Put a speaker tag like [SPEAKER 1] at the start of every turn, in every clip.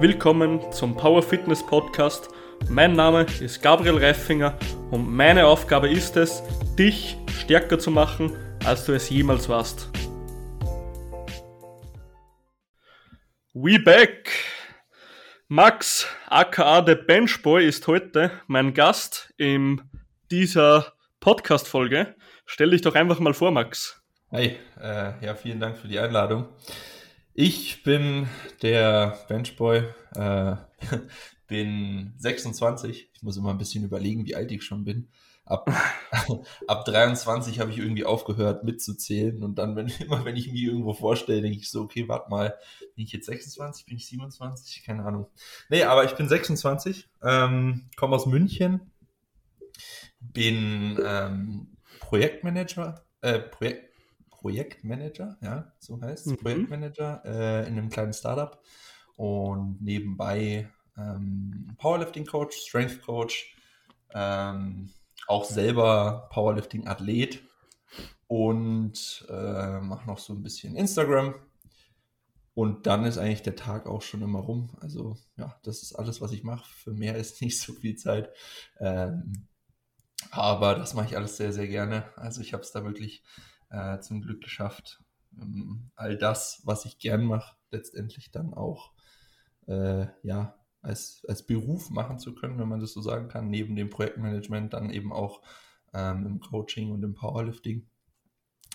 [SPEAKER 1] Willkommen zum Power Fitness Podcast. Mein Name ist Gabriel Reifinger und meine Aufgabe ist es, dich stärker zu machen, als du es jemals warst. We back! Max, aka der Benchboy, ist heute mein Gast in dieser Podcast-Folge. Stell dich doch einfach mal vor, Max.
[SPEAKER 2] Hey, äh, ja, vielen Dank für die Einladung. Ich bin der Benchboy, äh, bin 26. Ich muss immer ein bisschen überlegen, wie alt ich schon bin. Ab, ab 23 habe ich irgendwie aufgehört mitzuzählen und dann, wenn, immer wenn ich mich irgendwo vorstelle, denke ich so, okay, warte mal, bin ich jetzt 26, bin ich 27? Keine Ahnung. Nee, aber ich bin 26, ähm, komme aus München, bin ähm, Projektmanager, äh, Projekt, Projektmanager, ja, so heißt es, mhm. Projektmanager äh, in einem kleinen Startup und nebenbei ähm, Powerlifting Coach, Strength Coach, ähm, auch selber Powerlifting Athlet und äh, mache noch so ein bisschen Instagram. Und dann ist eigentlich der Tag auch schon immer rum. Also ja, das ist alles, was ich mache. Für mehr ist nicht so viel Zeit. Ähm, aber das mache ich alles sehr, sehr gerne. Also ich habe es da wirklich äh, zum Glück geschafft, ähm, all das, was ich gern mache, letztendlich dann auch äh, ja, als, als Beruf machen zu können, wenn man das so sagen kann, neben dem Projektmanagement dann eben auch ähm, im Coaching und im Powerlifting.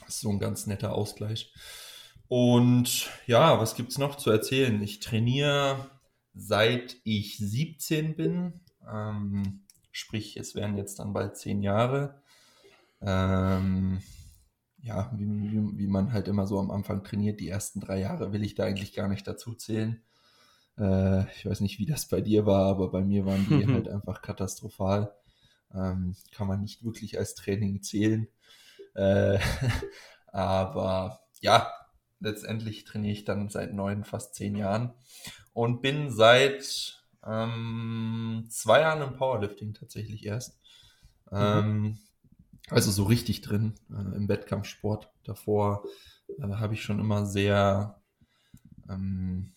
[SPEAKER 2] Das ist so ein ganz netter Ausgleich. Und ja, was gibt es noch zu erzählen? Ich trainiere seit ich 17 bin. Ähm, sprich, es wären jetzt dann bald zehn Jahre. Ähm, ja, wie, wie, wie, man halt immer so am Anfang trainiert, die ersten drei Jahre will ich da eigentlich gar nicht dazu zählen. Äh, ich weiß nicht, wie das bei dir war, aber bei mir waren die halt einfach katastrophal. Ähm, kann man nicht wirklich als Training zählen. Äh, aber ja, letztendlich trainiere ich dann seit neun, fast zehn Jahren und bin seit ähm, zwei Jahren im Powerlifting tatsächlich erst. Mhm. Ähm, also so richtig drin äh, im Wettkampfsport. Davor äh, habe ich schon immer sehr ähm,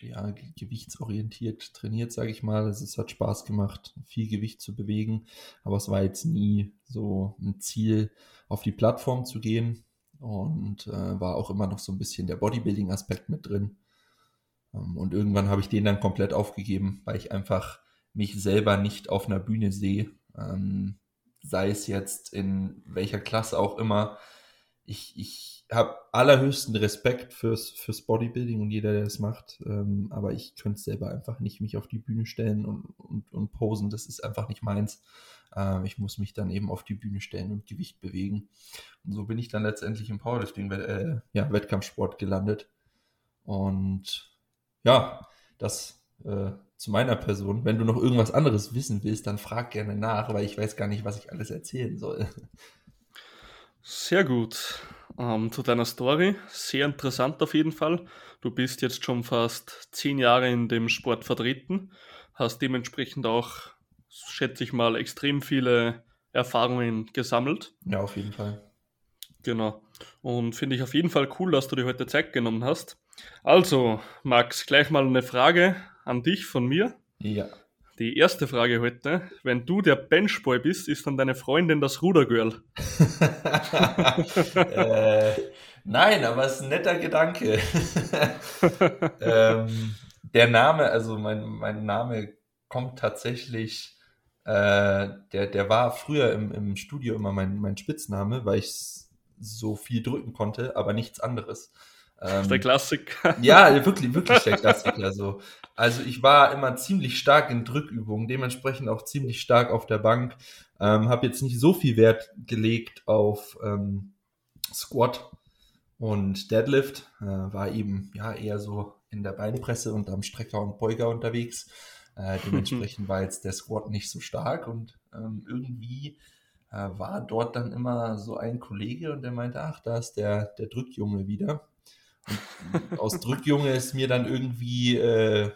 [SPEAKER 2] ja, gewichtsorientiert trainiert, sage ich mal. Es hat Spaß gemacht, viel Gewicht zu bewegen, aber es war jetzt nie so ein Ziel, auf die Plattform zu gehen und äh, war auch immer noch so ein bisschen der Bodybuilding-Aspekt mit drin. Ähm, und irgendwann habe ich den dann komplett aufgegeben, weil ich einfach mich selber nicht auf einer Bühne sehe. Ähm, sei es jetzt in welcher Klasse auch immer. Ich, ich habe allerhöchsten Respekt fürs, fürs Bodybuilding und jeder, der das macht. Ähm, aber ich könnte selber einfach nicht mich auf die Bühne stellen und, und, und posen. Das ist einfach nicht meins. Ähm, ich muss mich dann eben auf die Bühne stellen und Gewicht bewegen. Und so bin ich dann letztendlich im Powerlifting, äh, ja, Wettkampfsport gelandet. Und ja, das äh, zu meiner Person. Wenn du noch irgendwas anderes wissen willst, dann frag gerne nach, weil ich weiß gar nicht, was ich alles erzählen soll.
[SPEAKER 1] Sehr gut. Ähm, zu deiner Story. Sehr interessant auf jeden Fall. Du bist jetzt schon fast zehn Jahre in dem Sport vertreten, hast dementsprechend auch, schätze ich mal, extrem viele Erfahrungen gesammelt.
[SPEAKER 2] Ja, auf jeden Fall.
[SPEAKER 1] Genau. Und finde ich auf jeden Fall cool, dass du dir heute Zeit genommen hast. Also, Max, gleich mal eine Frage an dich von mir.
[SPEAKER 2] Ja.
[SPEAKER 1] Die erste Frage heute. Wenn du der Benchboy bist, ist dann deine Freundin das Rudergirl?
[SPEAKER 2] äh, nein, aber es ist ein netter Gedanke. ähm, der Name, also mein, mein Name kommt tatsächlich, äh, der, der war früher im, im Studio immer mein, mein Spitzname, weil ich so viel drücken konnte, aber nichts anderes.
[SPEAKER 1] Ähm, der Klassiker.
[SPEAKER 2] Ja, wirklich, wirklich der Klassiker. So. Also ich war immer ziemlich stark in Drückübungen, dementsprechend auch ziemlich stark auf der Bank. Ähm, habe jetzt nicht so viel Wert gelegt auf ähm, Squat und Deadlift. Äh, war eben ja eher so in der Beinpresse und am Strecker und Beuger unterwegs. Äh, dementsprechend war jetzt der Squat nicht so stark und ähm, irgendwie äh, war dort dann immer so ein Kollege und der meinte, ach, da ist der, der Drückjunge wieder. Aus Drückjunge ist mir dann irgendwie äh,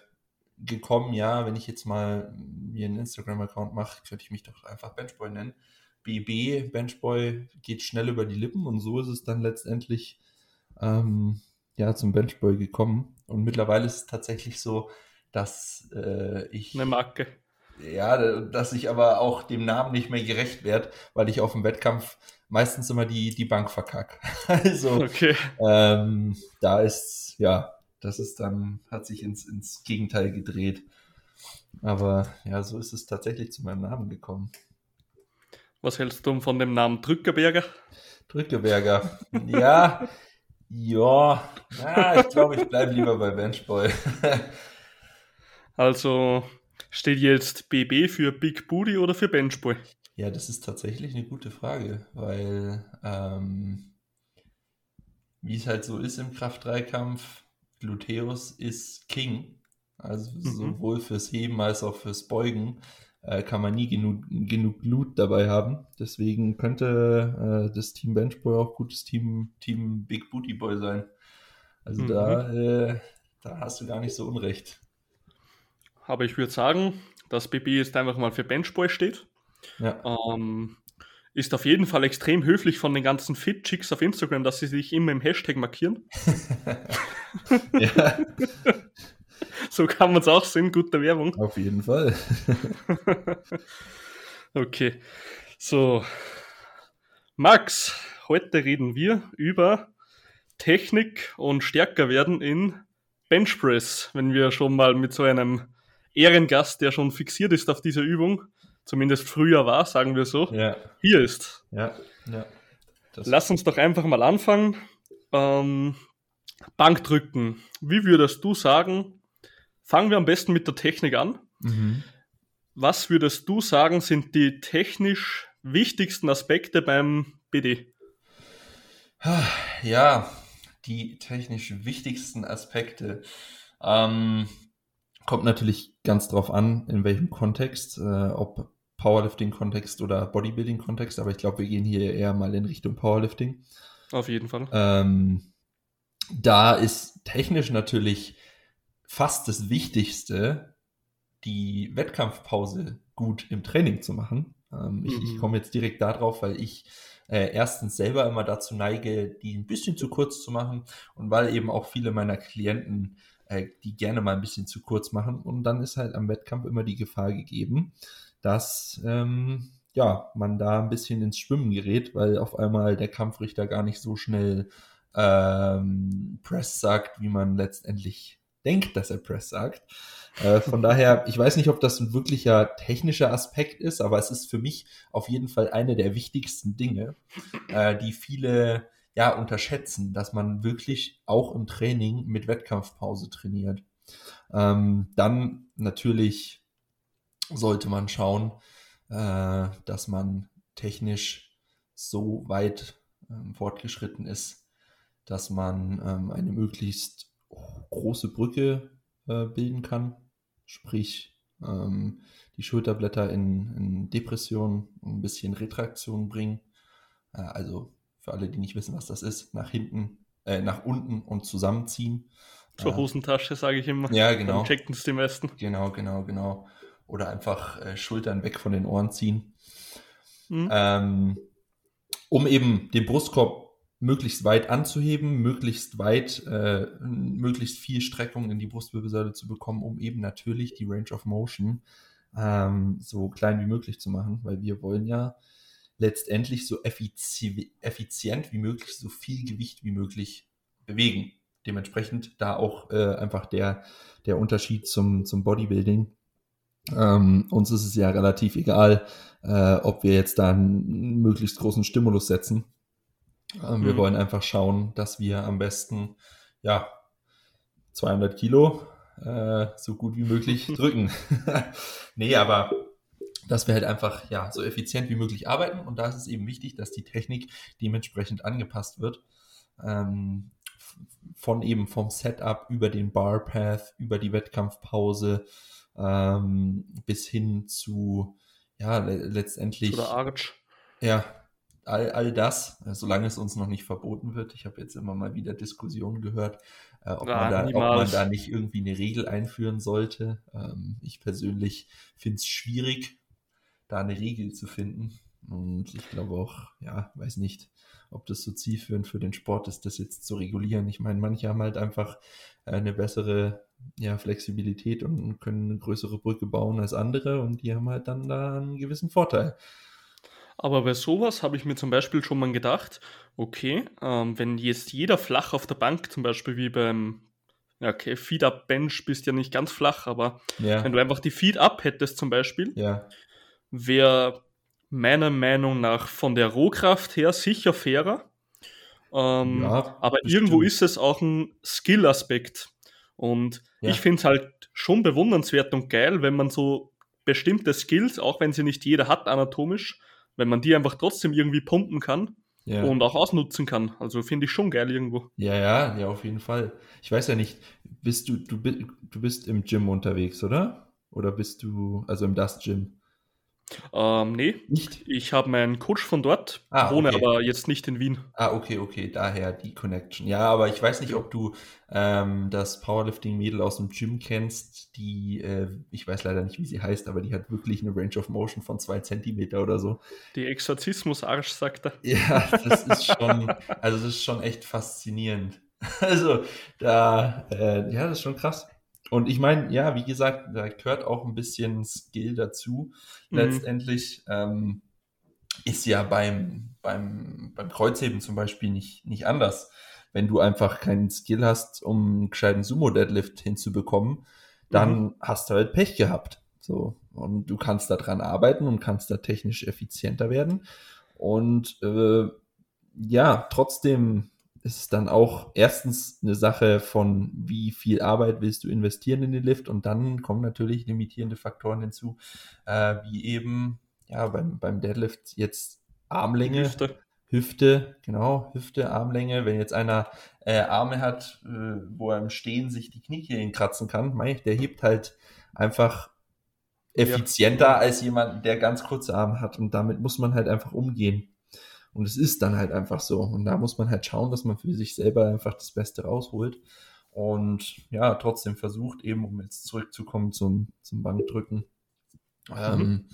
[SPEAKER 2] gekommen, ja, wenn ich jetzt mal mir einen Instagram-Account mache, könnte ich mich doch einfach Benchboy nennen. BB, Benchboy, geht schnell über die Lippen und so ist es dann letztendlich ähm, ja, zum Benchboy gekommen. Und mittlerweile ist es tatsächlich so, dass äh, ich.
[SPEAKER 1] Eine Marke.
[SPEAKER 2] Ja, dass ich aber auch dem Namen nicht mehr gerecht werde, weil ich auf dem Wettkampf meistens immer die, die Bank verkacke. Also okay. ähm, da ist, ja, das ist dann, hat sich ins, ins Gegenteil gedreht. Aber ja, so ist es tatsächlich zu meinem Namen gekommen.
[SPEAKER 1] Was hältst du von dem Namen Drückerberger?
[SPEAKER 2] Drückerberger. Ja, ja, ja ich glaube, ich bleibe lieber bei Benchboy.
[SPEAKER 1] also steht jetzt BB für Big Booty oder für Benchboy?
[SPEAKER 2] Ja, das ist tatsächlich eine gute Frage, weil ähm, wie es halt so ist im Kraft-3-Kampf, Gluteus ist King. Also mhm. sowohl fürs Heben als auch fürs Beugen äh, kann man nie genug, genug Glut dabei haben. Deswegen könnte äh, das Team Benchboy auch gutes Team, Team Big Booty Boy sein. Also mhm. da, äh, da hast du gar nicht so unrecht.
[SPEAKER 1] Aber ich würde sagen, dass BB jetzt einfach mal für Benchboy steht. Ja. Ähm, ist auf jeden Fall extrem höflich von den ganzen Fit-Chicks auf Instagram, dass sie sich immer im Hashtag markieren. ja. so kann man es auch sehen, gute Werbung.
[SPEAKER 2] Auf jeden Fall.
[SPEAKER 1] okay. So. Max, heute reden wir über Technik und stärker werden in Benchpress, wenn wir schon mal mit so einem Ehrengast, der schon fixiert ist auf dieser Übung, zumindest früher war, sagen wir so, ja. hier ist.
[SPEAKER 2] Ja, ja.
[SPEAKER 1] Lass uns doch einfach mal anfangen. Ähm, Bankdrücken. Wie würdest du sagen, fangen wir am besten mit der Technik an. Mhm. Was würdest du sagen, sind die technisch wichtigsten Aspekte beim BD?
[SPEAKER 2] Ja, die technisch wichtigsten Aspekte. Ähm, kommt natürlich ganz drauf an, in welchem Kontext, äh, ob Powerlifting-Kontext oder Bodybuilding-Kontext, aber ich glaube, wir gehen hier eher mal in Richtung Powerlifting.
[SPEAKER 1] Auf jeden Fall.
[SPEAKER 2] Ähm, da ist technisch natürlich fast das Wichtigste, die Wettkampfpause gut im Training zu machen. Ähm, ich, mhm. ich komme jetzt direkt darauf, weil ich äh, erstens selber immer dazu neige, die ein bisschen zu kurz zu machen und weil eben auch viele meiner Klienten äh, die gerne mal ein bisschen zu kurz machen und dann ist halt am Wettkampf immer die Gefahr gegeben, dass ähm, ja, man da ein bisschen ins Schwimmen gerät, weil auf einmal der Kampfrichter gar nicht so schnell ähm, Press sagt, wie man letztendlich denkt, dass er Press sagt. Äh, von daher, ich weiß nicht, ob das ein wirklicher technischer Aspekt ist, aber es ist für mich auf jeden Fall eine der wichtigsten Dinge, äh, die viele ja unterschätzen, dass man wirklich auch im Training mit Wettkampfpause trainiert. Ähm, dann natürlich sollte man schauen, äh, dass man technisch so weit ähm, fortgeschritten ist, dass man ähm, eine möglichst große Brücke äh, bilden kann, sprich ähm, die Schulterblätter in, in, Depression ein bisschen Retraktion bringen. Äh, also für alle, die nicht wissen, was das ist, nach hinten, äh, nach unten und zusammenziehen.
[SPEAKER 1] Zur äh, Hosentasche, sage ich immer.
[SPEAKER 2] Ja, genau.
[SPEAKER 1] Checken es die meisten.
[SPEAKER 2] Genau, genau, genau oder einfach äh, Schultern weg von den Ohren ziehen, mhm. ähm, um eben den Brustkorb möglichst weit anzuheben, möglichst weit, äh, möglichst viel Streckung in die Brustwirbelsäule zu bekommen, um eben natürlich die Range of Motion ähm, so klein wie möglich zu machen, weil wir wollen ja letztendlich so effizi effizient wie möglich, so viel Gewicht wie möglich bewegen. Dementsprechend da auch äh, einfach der, der Unterschied zum, zum Bodybuilding ähm, uns ist es ja relativ egal, äh, ob wir jetzt da einen möglichst großen Stimulus setzen. Ähm, mhm. Wir wollen einfach schauen, dass wir am besten, ja, 200 Kilo äh, so gut wie möglich drücken. nee, aber dass wir halt einfach, ja, so effizient wie möglich arbeiten. Und da ist es eben wichtig, dass die Technik dementsprechend angepasst wird. Ähm, von eben vom Setup über den Bar Path, über die Wettkampfpause, ähm, bis hin zu, ja, le letztendlich.
[SPEAKER 1] Oder Arch.
[SPEAKER 2] Ja, all, all das, äh, solange es uns noch nicht verboten wird. Ich habe jetzt immer mal wieder Diskussionen gehört, äh, ob, ja, man da, ob, man da, nicht irgendwie eine Regel einführen sollte. Ähm, ich persönlich finde es schwierig, da eine Regel zu finden. Und ich glaube auch, ja, weiß nicht, ob das so zielführend für den Sport ist, das jetzt zu regulieren. Ich meine, manche haben halt einfach eine bessere ja, Flexibilität und können eine größere Brücke bauen als andere und die haben halt dann da einen gewissen Vorteil.
[SPEAKER 1] Aber bei sowas habe ich mir zum Beispiel schon mal gedacht, okay, ähm, wenn jetzt jeder flach auf der Bank, zum Beispiel wie beim ja, okay, Feed-Up-Bench bist ja nicht ganz flach, aber ja. wenn du einfach die Feed-Up hättest zum Beispiel,
[SPEAKER 2] ja.
[SPEAKER 1] wäre meiner Meinung nach von der Rohkraft her sicher fairer. Ähm, ja, aber irgendwo stimmt. ist es auch ein Skill-Aspekt. Und ja. ich finde es halt schon bewundernswert und geil, wenn man so bestimmte Skills, auch wenn sie nicht jeder hat anatomisch, wenn man die einfach trotzdem irgendwie pumpen kann ja. und auch ausnutzen kann. Also finde ich schon geil irgendwo.
[SPEAKER 2] Ja, ja, ja, auf jeden Fall. Ich weiß ja nicht, bist du, du, du bist im Gym unterwegs, oder? Oder bist du, also im Dust Gym?
[SPEAKER 1] Ähm, nee, nicht. Ich habe meinen Coach von dort, ah, wohne okay. aber jetzt nicht in Wien.
[SPEAKER 2] Ah, okay, okay, daher die Connection. Ja, aber ich weiß nicht, ob du ähm, das Powerlifting-Mädel aus dem Gym kennst, die, äh, ich weiß leider nicht, wie sie heißt, aber die hat wirklich eine Range of Motion von zwei Zentimeter oder so.
[SPEAKER 1] Die Exorzismus-Arsch, sagt er.
[SPEAKER 2] Ja, das ist schon, also das ist schon echt faszinierend. Also, da, äh, ja, das ist schon krass. Und ich meine, ja, wie gesagt, da gehört auch ein bisschen Skill dazu. Mhm. Letztendlich ähm, ist ja beim, beim, beim Kreuzheben zum Beispiel nicht, nicht anders. Wenn du einfach keinen Skill hast, um einen gescheiten Sumo-Deadlift hinzubekommen, dann mhm. hast du halt Pech gehabt. So. Und du kannst daran arbeiten und kannst da technisch effizienter werden. Und äh, ja, trotzdem ist es dann auch erstens eine Sache von, wie viel Arbeit willst du investieren in den Lift und dann kommen natürlich limitierende Faktoren hinzu, äh, wie eben ja beim, beim Deadlift jetzt Armlänge. Hüfte. Hüfte, genau, Hüfte, Armlänge. Wenn jetzt einer äh, Arme hat, äh, wo er im Stehen sich die Kniekehlen kratzen kann, mein, der hebt halt einfach effizienter ja. als jemand, der ganz kurze Arme hat. Und damit muss man halt einfach umgehen. Und es ist dann halt einfach so. Und da muss man halt schauen, dass man für sich selber einfach das Beste rausholt. Und ja, trotzdem versucht eben, um jetzt zurückzukommen zum, zum Bankdrücken, mhm. ähm,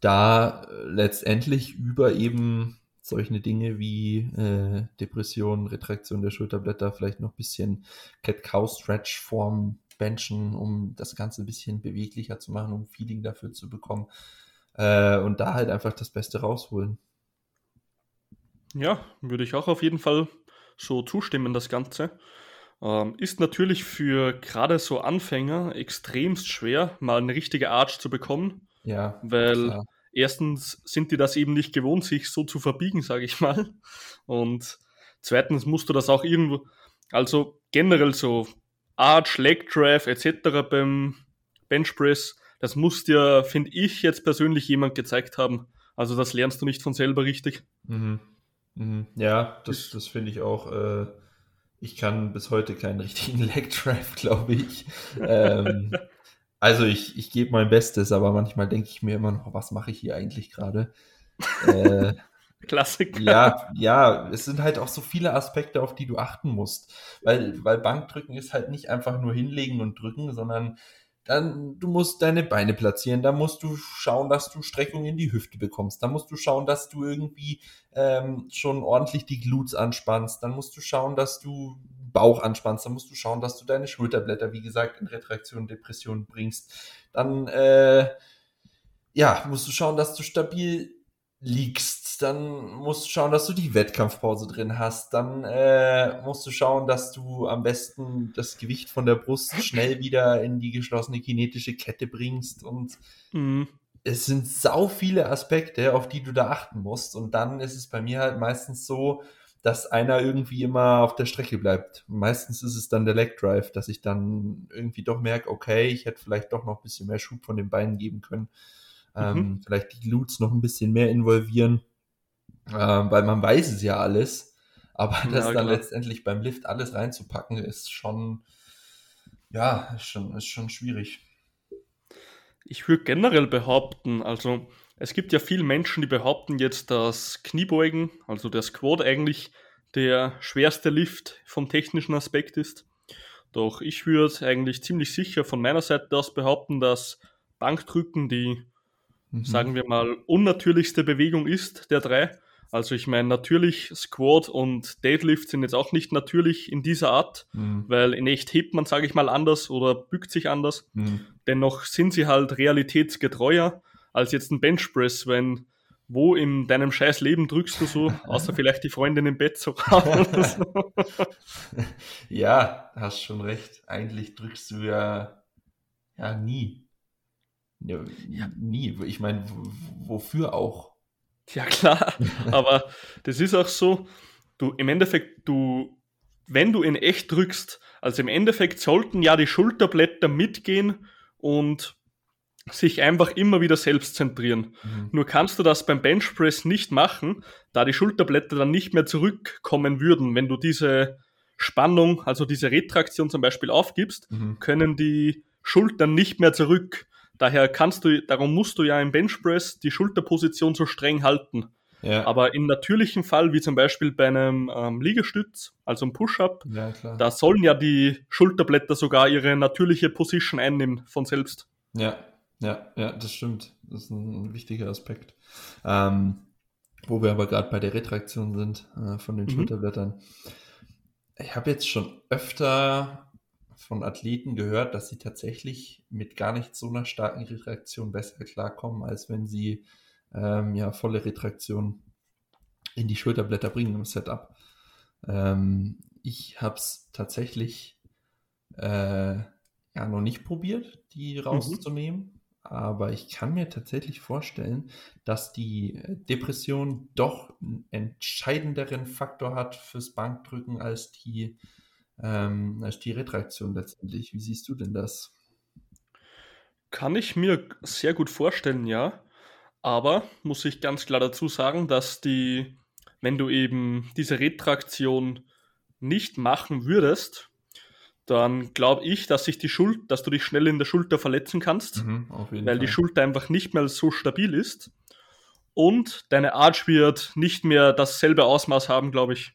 [SPEAKER 2] da äh, letztendlich über eben solche Dinge wie äh, Depression, Retraktion der Schulterblätter, vielleicht noch ein bisschen Cat-Cow-Stretch-Form benchen, um das Ganze ein bisschen beweglicher zu machen, um Feeling dafür zu bekommen. Äh, und da halt einfach das Beste rausholen.
[SPEAKER 1] Ja, würde ich auch auf jeden Fall so zustimmen, das Ganze. Ähm, ist natürlich für gerade so Anfänger extremst schwer, mal eine richtige Arch zu bekommen.
[SPEAKER 2] Ja.
[SPEAKER 1] Weil klar. erstens sind die das eben nicht gewohnt, sich so zu verbiegen, sage ich mal. Und zweitens musst du das auch irgendwo, also generell so Arch, Leg Drive etc. beim Benchpress, das muss dir, finde ich, jetzt persönlich jemand gezeigt haben. Also das lernst du nicht von selber richtig.
[SPEAKER 2] Mhm. Mhm. Ja, das, das finde ich auch. Äh, ich kann bis heute keinen richtigen Leg Drive, glaube ich. ähm, also ich, ich gebe mein Bestes, aber manchmal denke ich mir immer noch, was mache ich hier eigentlich gerade?
[SPEAKER 1] Äh, Klassiker.
[SPEAKER 2] Ja, ja, es sind halt auch so viele Aspekte, auf die du achten musst. Weil, weil Bankdrücken ist halt nicht einfach nur hinlegen und drücken, sondern dann du musst deine Beine platzieren, da musst du schauen, dass du Streckung in die Hüfte bekommst, da musst du schauen, dass du irgendwie ähm, schon ordentlich die Glutes anspannst, dann musst du schauen, dass du Bauch anspannst, dann musst du schauen, dass du deine Schulterblätter, wie gesagt, in Retraktion, Depression bringst, dann äh, ja, musst du schauen, dass du stabil liegst, dann musst du schauen, dass du die Wettkampfpause drin hast. Dann äh, musst du schauen, dass du am besten das Gewicht von der Brust schnell wieder in die geschlossene kinetische Kette bringst. Und mhm. es sind sau viele Aspekte, auf die du da achten musst. Und dann ist es bei mir halt meistens so, dass einer irgendwie immer auf der Strecke bleibt. Meistens ist es dann der Leg Drive, dass ich dann irgendwie doch merke, okay, ich hätte vielleicht doch noch ein bisschen mehr Schub von den Beinen geben können. Ähm, mhm. Vielleicht die Glutes noch ein bisschen mehr involvieren, ähm, weil man weiß es ja alles. Aber das ja, dann letztendlich beim Lift alles reinzupacken, ist schon, ja, ist schon, ist schon schwierig.
[SPEAKER 1] Ich würde generell behaupten, also es gibt ja viele Menschen, die behaupten jetzt, dass Kniebeugen, also der Squat eigentlich der schwerste Lift vom technischen Aspekt ist. Doch ich würde eigentlich ziemlich sicher von meiner Seite aus behaupten, dass Bankdrücken die mhm. sagen wir mal, unnatürlichste Bewegung ist der drei. Also ich meine, natürlich Squat und Deadlift sind jetzt auch nicht natürlich in dieser Art, mhm. weil in echt hebt man, sage ich mal, anders oder bückt sich anders. Mhm. Dennoch sind sie halt realitätsgetreuer als jetzt ein Benchpress, wenn wo in deinem scheiß Leben drückst du so, außer vielleicht die Freundin im Bett so so.
[SPEAKER 2] Ja, hast schon recht. Eigentlich drückst du ja, ja nie. Ja, ja. Nie. Ich meine, wofür auch?
[SPEAKER 1] Ja, klar. Aber das ist auch so, du im Endeffekt, du, wenn du in echt drückst, also im Endeffekt sollten ja die Schulterblätter mitgehen und sich einfach immer wieder selbst zentrieren. Mhm. Nur kannst du das beim Benchpress nicht machen, da die Schulterblätter dann nicht mehr zurückkommen würden. Wenn du diese Spannung, also diese Retraktion zum Beispiel aufgibst, mhm. können die Schultern nicht mehr zurück. Daher kannst du, darum musst du ja im Benchpress die Schulterposition so streng halten. Ja. Aber im natürlichen Fall, wie zum Beispiel bei einem ähm, Liegestütz, also einem Push-Up, ja, da sollen ja die Schulterblätter sogar ihre natürliche Position einnehmen von selbst.
[SPEAKER 2] Ja, ja, ja, das stimmt. Das ist ein wichtiger Aspekt. Ähm, wo wir aber gerade bei der Retraktion sind äh, von den mhm. Schulterblättern. Ich habe jetzt schon öfter von Athleten gehört, dass sie tatsächlich mit gar nicht so einer starken Retraktion besser klarkommen, als wenn sie ähm, ja volle Retraktion in die Schulterblätter bringen im Setup. Ähm, ich habe es tatsächlich äh, ja noch nicht probiert, die rauszunehmen. Mhm. Aber ich kann mir tatsächlich vorstellen, dass die Depression doch einen entscheidenderen Faktor hat fürs Bankdrücken als die ähm, als die Retraktion letztendlich. Wie siehst du denn das?
[SPEAKER 1] Kann ich mir sehr gut vorstellen, ja. Aber muss ich ganz klar dazu sagen, dass die, wenn du eben diese Retraktion nicht machen würdest, dann glaube ich, dass sich die Schuld, dass du dich schnell in der Schulter verletzen kannst, mhm, weil Fall. die Schulter einfach nicht mehr so stabil ist. Und deine Arch wird nicht mehr dasselbe Ausmaß haben, glaube ich.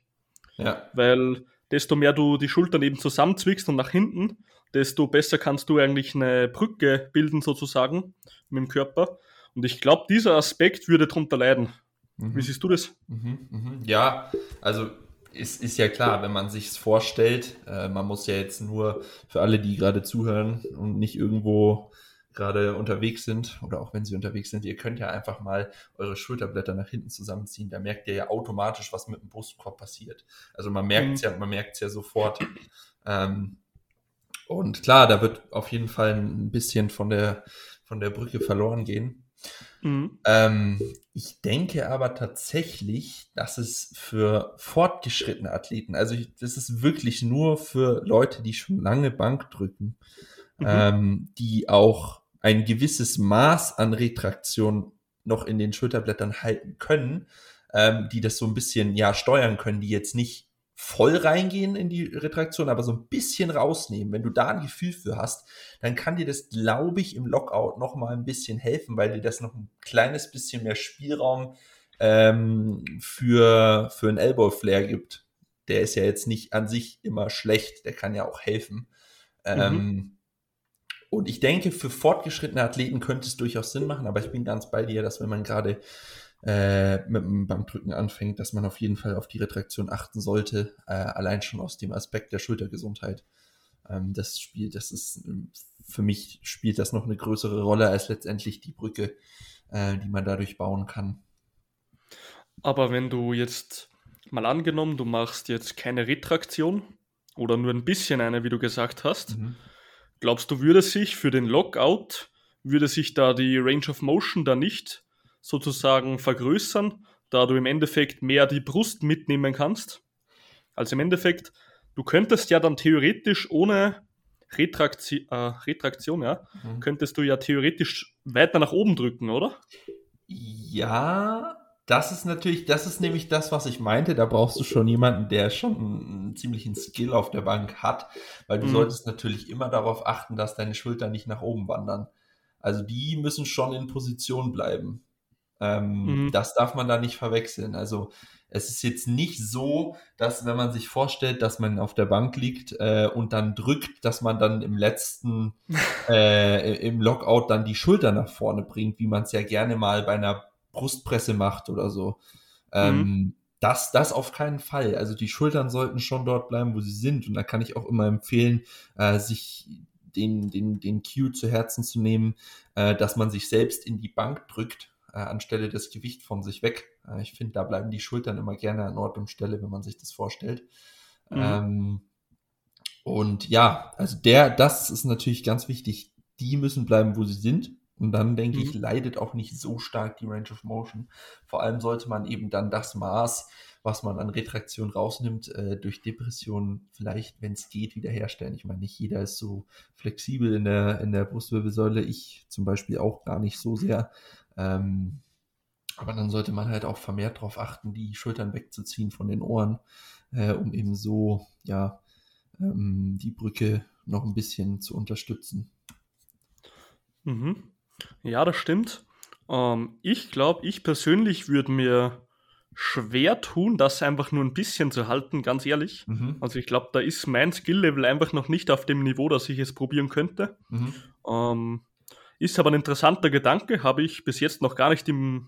[SPEAKER 1] Ja. Weil desto mehr du die Schultern eben zusammenzwickst und nach hinten, desto besser kannst du eigentlich eine Brücke bilden sozusagen mit dem Körper. Und ich glaube, dieser Aspekt würde darunter leiden. Mhm. Wie siehst du das?
[SPEAKER 2] Mhm, mh. Ja, also ist, ist ja klar, wenn man sich es vorstellt, äh, man muss ja jetzt nur für alle, die gerade zuhören und nicht irgendwo gerade unterwegs sind oder auch wenn sie unterwegs sind, ihr könnt ja einfach mal eure Schulterblätter nach hinten zusammenziehen. Da merkt ihr ja automatisch, was mit dem Brustkorb passiert. Also man merkt es mhm. ja, man merkt es ja sofort. Ähm, und klar, da wird auf jeden Fall ein bisschen von der von der Brücke verloren gehen. Mhm. Ähm, ich denke aber tatsächlich, dass es für fortgeschrittene Athleten, also ich, das ist wirklich nur für Leute, die schon lange Bank drücken, mhm. ähm, die auch ein gewisses Maß an Retraktion noch in den Schulterblättern halten können, ähm, die das so ein bisschen ja steuern können, die jetzt nicht voll reingehen in die Retraktion, aber so ein bisschen rausnehmen. Wenn du da ein Gefühl für hast, dann kann dir das, glaube ich, im Lockout noch mal ein bisschen helfen, weil dir das noch ein kleines bisschen mehr Spielraum ähm, für, für einen Elbow Flare gibt. Der ist ja jetzt nicht an sich immer schlecht, der kann ja auch helfen. Mhm. Ähm, und ich denke, für fortgeschrittene Athleten könnte es durchaus Sinn machen, aber ich bin ganz bei dir, dass wenn man gerade äh, mit dem Bankdrücken anfängt, dass man auf jeden Fall auf die Retraktion achten sollte, äh, allein schon aus dem Aspekt der Schultergesundheit. Ähm, das spielt, das ist für mich spielt das noch eine größere Rolle als letztendlich die Brücke, äh, die man dadurch bauen kann.
[SPEAKER 1] Aber wenn du jetzt mal angenommen, du machst jetzt keine Retraktion oder nur ein bisschen eine, wie du gesagt hast, mhm. Glaubst du, würde sich für den Lockout, würde sich da die Range of Motion da nicht sozusagen vergrößern, da du im Endeffekt mehr die Brust mitnehmen kannst. Also im Endeffekt, du könntest ja dann theoretisch ohne Retraktion, äh, Retraktion ja, mhm. könntest du ja theoretisch weiter nach oben drücken, oder?
[SPEAKER 2] Ja, das ist natürlich, das ist nämlich das, was ich meinte. Da brauchst du schon jemanden, der schon einen ziemlichen Skill auf der Bank hat, weil du mhm. solltest natürlich immer darauf achten, dass deine Schultern nicht nach oben wandern. Also die müssen schon in Position bleiben. Ähm, mhm. Das darf man da nicht verwechseln. Also es ist jetzt nicht so, dass wenn man sich vorstellt, dass man auf der Bank liegt äh, und dann drückt, dass man dann im letzten, äh, im Lockout dann die Schulter nach vorne bringt, wie man es ja gerne mal bei einer Brustpresse macht oder so. Ähm, mhm. das, das auf keinen Fall. Also die Schultern sollten schon dort bleiben, wo sie sind. Und da kann ich auch immer empfehlen, äh, sich den, den, den Cue zu Herzen zu nehmen, äh, dass man sich selbst in die Bank drückt, äh, anstelle das Gewicht von sich weg. Äh, ich finde, da bleiben die Schultern immer gerne an Ort und Stelle, wenn man sich das vorstellt. Mhm. Ähm, und ja, also der, das ist natürlich ganz wichtig. Die müssen bleiben, wo sie sind. Und dann denke mhm. ich, leidet auch nicht so stark die Range of Motion. Vor allem sollte man eben dann das Maß, was man an Retraktion rausnimmt, äh, durch Depression vielleicht, wenn es geht, wiederherstellen. Ich meine, nicht jeder ist so flexibel in der, in der Brustwirbelsäule. Ich zum Beispiel auch gar nicht so sehr. Ähm, aber dann sollte man halt auch vermehrt darauf achten, die Schultern wegzuziehen von den Ohren, äh, um eben so, ja, ähm, die Brücke noch ein bisschen zu unterstützen.
[SPEAKER 1] Mhm. Ja, das stimmt. Ähm, ich glaube, ich persönlich würde mir schwer tun, das einfach nur ein bisschen zu halten, ganz ehrlich. Mhm. Also ich glaube, da ist mein Skill-Level einfach noch nicht auf dem Niveau, dass ich es probieren könnte. Mhm. Ähm, ist aber ein interessanter Gedanke, habe ich bis jetzt noch gar nicht in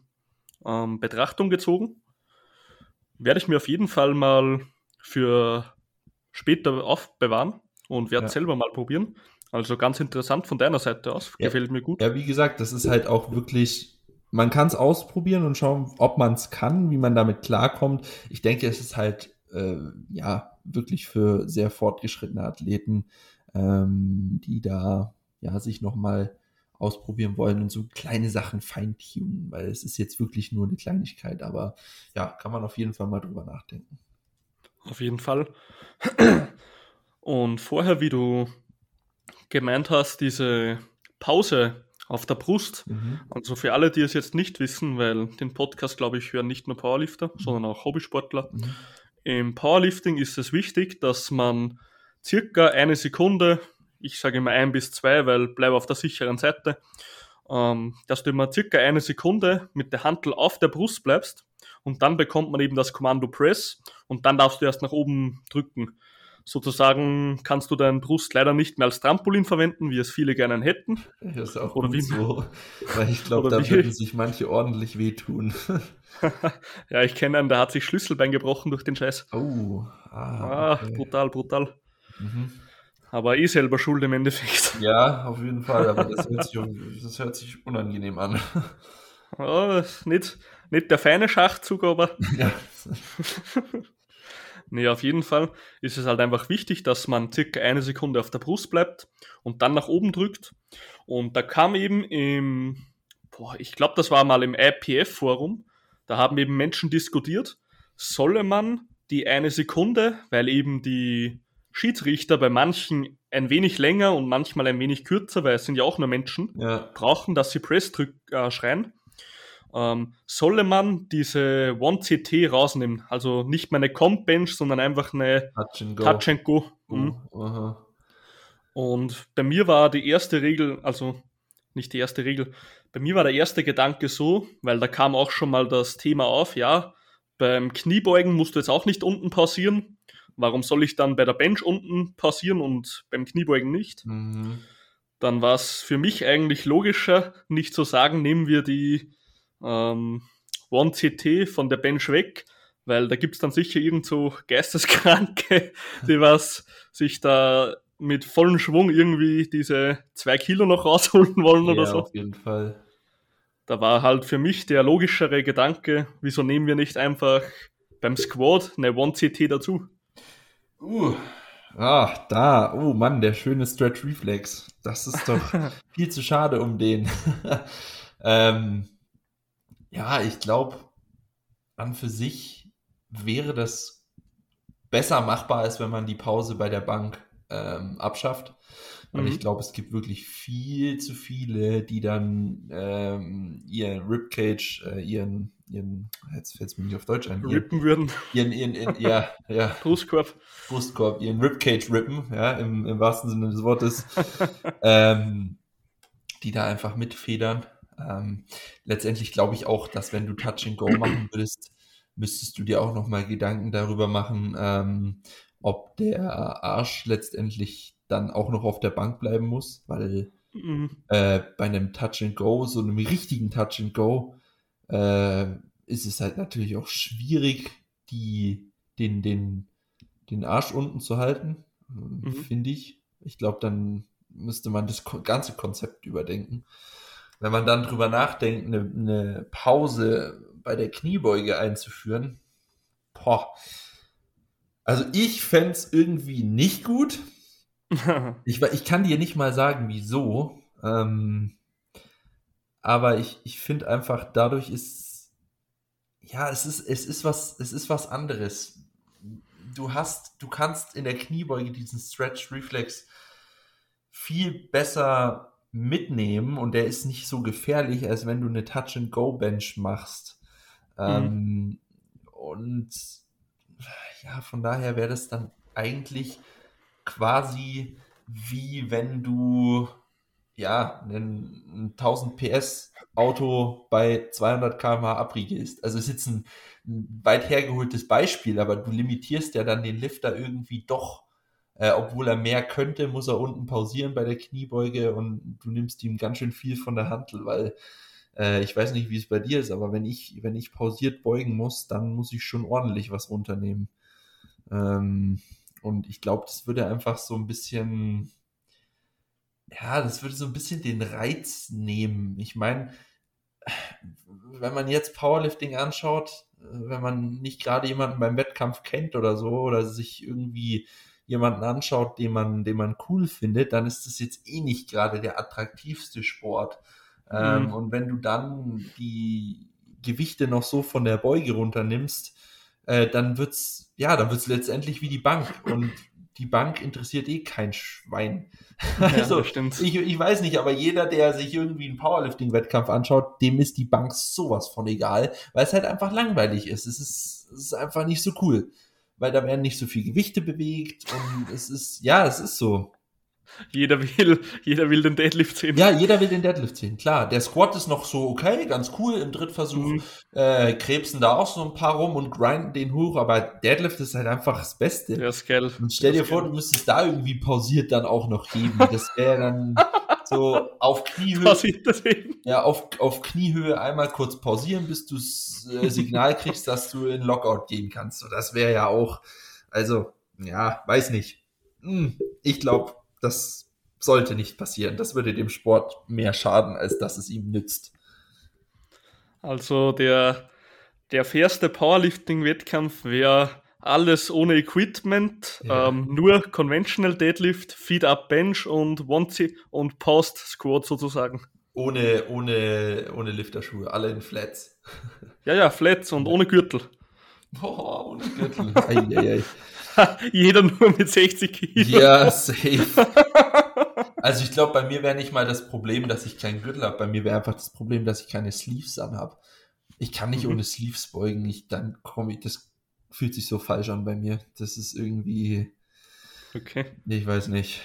[SPEAKER 1] ähm, Betrachtung gezogen. Werde ich mir auf jeden Fall mal für später aufbewahren und werde ja. selber mal probieren. Also ganz interessant von deiner Seite aus.
[SPEAKER 2] Ja.
[SPEAKER 1] Gefällt mir gut.
[SPEAKER 2] Ja, wie gesagt, das ist halt auch wirklich, man kann es ausprobieren und schauen, ob man es kann, wie man damit klarkommt. Ich denke, es ist halt, äh, ja, wirklich für sehr fortgeschrittene Athleten, ähm, die da, ja, sich nochmal ausprobieren wollen und so kleine Sachen feintunen, weil es ist jetzt wirklich nur eine Kleinigkeit, aber ja, kann man auf jeden Fall mal drüber nachdenken.
[SPEAKER 1] Auf jeden Fall. Und vorher, wie du gemeint hast, diese Pause auf der Brust. Mhm. Also für alle, die es jetzt nicht wissen, weil den Podcast, glaube ich, hören nicht nur Powerlifter, mhm. sondern auch Hobbysportler. Mhm. Im Powerlifting ist es wichtig, dass man circa eine Sekunde, ich sage immer ein bis zwei, weil bleibe auf der sicheren Seite, ähm, dass du immer circa eine Sekunde mit der Hantel auf der Brust bleibst und dann bekommt man eben das Kommando Press und dann darfst du erst nach oben drücken sozusagen kannst du deinen Brust leider nicht mehr als Trampolin verwenden, wie es viele gerne hätten.
[SPEAKER 2] Das ist auch oder wie so, weil ich glaube, da würden sich manche ordentlich wehtun.
[SPEAKER 1] ja, ich kenne einen, der hat sich Schlüsselbein gebrochen durch den Scheiß.
[SPEAKER 2] Oh,
[SPEAKER 1] ah, okay. ah brutal, brutal. Mhm. Aber eh selber schuld im Endeffekt.
[SPEAKER 2] Ja, auf jeden Fall, aber das hört sich, das hört sich unangenehm an.
[SPEAKER 1] Oh, nicht, nicht der feine Schachzug, aber. Ja. Nee, auf jeden Fall ist es halt einfach wichtig, dass man circa eine Sekunde auf der Brust bleibt und dann nach oben drückt. Und da kam eben im, boah, ich glaube, das war mal im IPF-Forum, da haben eben Menschen diskutiert, solle man die eine Sekunde, weil eben die Schiedsrichter bei manchen ein wenig länger und manchmal ein wenig kürzer, weil es sind ja auch nur Menschen, ja. brauchen, dass sie Press drück, äh, schreien ähm, solle man diese One-CT rausnehmen. Also nicht mehr eine Comp-Bench, sondern einfach eine Touch and Go. Go. Mhm. Uh, Und bei mir war die erste Regel, also nicht die erste Regel, bei mir war der erste Gedanke so, weil da kam auch schon mal das Thema auf, ja, beim Kniebeugen musst du jetzt auch nicht unten pausieren. Warum soll ich dann bei der Bench unten pausieren und beim Kniebeugen nicht? Mhm. Dann war es für mich eigentlich logischer, nicht zu sagen, nehmen wir die ähm, One-CT von der Bench weg, weil da gibt es dann sicher irgend so Geisteskranke, die was sich da mit vollem Schwung irgendwie diese zwei Kilo noch rausholen wollen oder ja, so.
[SPEAKER 2] Auf jeden Fall.
[SPEAKER 1] Da war halt für mich der logischere Gedanke, wieso nehmen wir nicht einfach beim Squad eine One-CT dazu?
[SPEAKER 2] Uh, ah, da, oh Mann, der schöne Stretch Reflex. Das ist doch viel zu schade um den. ähm, ja, ich glaube, an für sich wäre das besser machbar, als wenn man die Pause bei der Bank ähm, abschafft. Weil mhm. ich glaube, es gibt wirklich viel zu viele, die dann ähm, ihren Ribcage, äh, ihren, ihren, jetzt fällt es mir nicht auf Deutsch ein,
[SPEAKER 1] rippen würden.
[SPEAKER 2] Ihren, ihren, ihren, ja, ja.
[SPEAKER 1] Brustkorb.
[SPEAKER 2] Brustkorb, ihren Ribcage rippen, ja, im, im wahrsten Sinne des Wortes. ähm, die da einfach mitfedern. Ähm, letztendlich glaube ich auch, dass wenn du Touch and Go machen würdest, müsstest du dir auch nochmal Gedanken darüber machen, ähm, ob der Arsch letztendlich dann auch noch auf der Bank bleiben muss, weil mhm. äh, bei einem Touch and Go, so einem richtigen Touch and Go, äh, ist es halt natürlich auch schwierig, die, den, den, den Arsch unten zu halten, mhm. finde ich. Ich glaube, dann müsste man das ganze Konzept überdenken. Wenn man dann drüber nachdenkt, eine, eine Pause bei der Kniebeuge einzuführen, boah. Also ich fände es irgendwie nicht gut. ich, ich kann dir nicht mal sagen, wieso. Ähm, aber ich, ich finde einfach, dadurch ist, ja, es ist, es ist was, es ist was anderes. Du hast, du kannst in der Kniebeuge diesen Stretch-Reflex viel besser mitnehmen und der ist nicht so gefährlich, als wenn du eine Touch-and-Go-Bench machst. Mhm. Ähm, und ja, von daher wäre das dann eigentlich quasi wie wenn du ja ein, 1000 PS Auto bei 200 km/h abriegelst. Also es ist jetzt ein, ein weit hergeholtes Beispiel, aber du limitierst ja dann den Lifter irgendwie doch äh, obwohl er mehr könnte, muss er unten pausieren bei der Kniebeuge und du nimmst ihm ganz schön viel von der Handel, weil äh, ich weiß nicht, wie es bei dir ist, aber wenn ich, wenn ich pausiert beugen muss, dann muss ich schon ordentlich was runternehmen. Ähm, und ich glaube, das würde einfach so ein bisschen, ja, das würde so ein bisschen den Reiz nehmen. Ich meine, wenn man jetzt Powerlifting anschaut, äh, wenn man nicht gerade jemanden beim Wettkampf kennt oder so, oder sich irgendwie jemanden anschaut, den man, den man cool findet, dann ist das jetzt eh nicht gerade der attraktivste Sport. Ähm, mhm. Ähm, und wenn du dann die Gewichte noch so von der Beuge runternimmst, äh, dann wird's, ja, dann wird's letztendlich wie die Bank. Und die Bank interessiert eh kein Schwein. Ja, also, stimmt. Ich, ich weiß nicht, aber jeder, der sich irgendwie einen Powerlifting-Wettkampf anschaut, dem ist die Bank sowas von egal, weil es halt einfach langweilig ist. Es ist, es ist einfach nicht so cool weil da werden nicht so viel Gewichte bewegt und es ist, ja, es ist so.
[SPEAKER 1] Jeder will, jeder will den Deadlift sehen.
[SPEAKER 2] Ja, jeder will den Deadlift sehen, klar. Der Squat ist noch so okay, ganz cool. Im Drittversuch mhm. äh, krebsen da auch so ein paar rum und grinden den hoch, aber Deadlift ist halt einfach das Beste.
[SPEAKER 1] Ja, ist geil.
[SPEAKER 2] Und stell dir vor, du müsstest da irgendwie pausiert dann auch noch heben. Das wäre dann so auf Kniehöhe. Ja, auf, auf Kniehöhe einmal kurz pausieren, bis du das äh, Signal kriegst, dass du in Lockout gehen kannst. So, das wäre ja auch, also, ja, weiß nicht. Hm, ich glaube, das sollte nicht passieren. Das würde dem Sport mehr schaden, als dass es ihm nützt.
[SPEAKER 1] Also der, der fairste Powerlifting-Wettkampf wäre alles ohne Equipment, ja. ähm, nur Conventional Deadlift, Feed-Up Bench und One und Post Squat sozusagen.
[SPEAKER 2] Ohne, ohne, ohne Lifterschuhe, alle in Flats.
[SPEAKER 1] Ja, ja, Flats und ohne Gürtel.
[SPEAKER 2] Oh, ohne Gürtel. ei, ei,
[SPEAKER 1] ei. Jeder nur mit 60
[SPEAKER 2] Kilo. Ja, safe. Also ich glaube, bei mir wäre nicht mal das Problem, dass ich keinen Gürtel habe. Bei mir wäre einfach das Problem, dass ich keine Sleeves anhabe. Ich kann nicht mhm. ohne Sleeves beugen. Ich, dann komme ich, das fühlt sich so falsch an bei mir. Das ist irgendwie.
[SPEAKER 1] Okay.
[SPEAKER 2] Ich weiß nicht.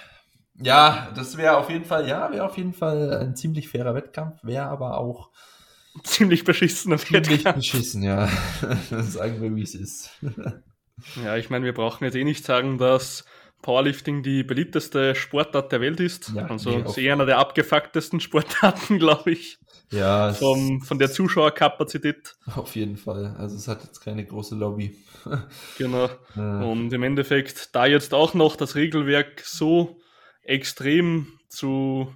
[SPEAKER 2] Ja, das wäre auf jeden Fall, ja, wäre auf jeden Fall ein ziemlich fairer Wettkampf, wäre aber auch
[SPEAKER 1] ziemlich beschissener
[SPEAKER 2] Ziemlich beschissen, ja. sagen wir, wie es ist.
[SPEAKER 1] ja, ich meine, wir brauchen jetzt eh nicht sagen, dass Powerlifting die beliebteste Sportart der Welt ist. Ja, also ist eh einer der abgefucktesten Sportarten, glaube ich.
[SPEAKER 2] Ja.
[SPEAKER 1] Vom, von der Zuschauerkapazität.
[SPEAKER 2] Auf jeden Fall. Also es hat jetzt keine große Lobby.
[SPEAKER 1] genau. Ja. Und im Endeffekt, da jetzt auch noch das Regelwerk so extrem zu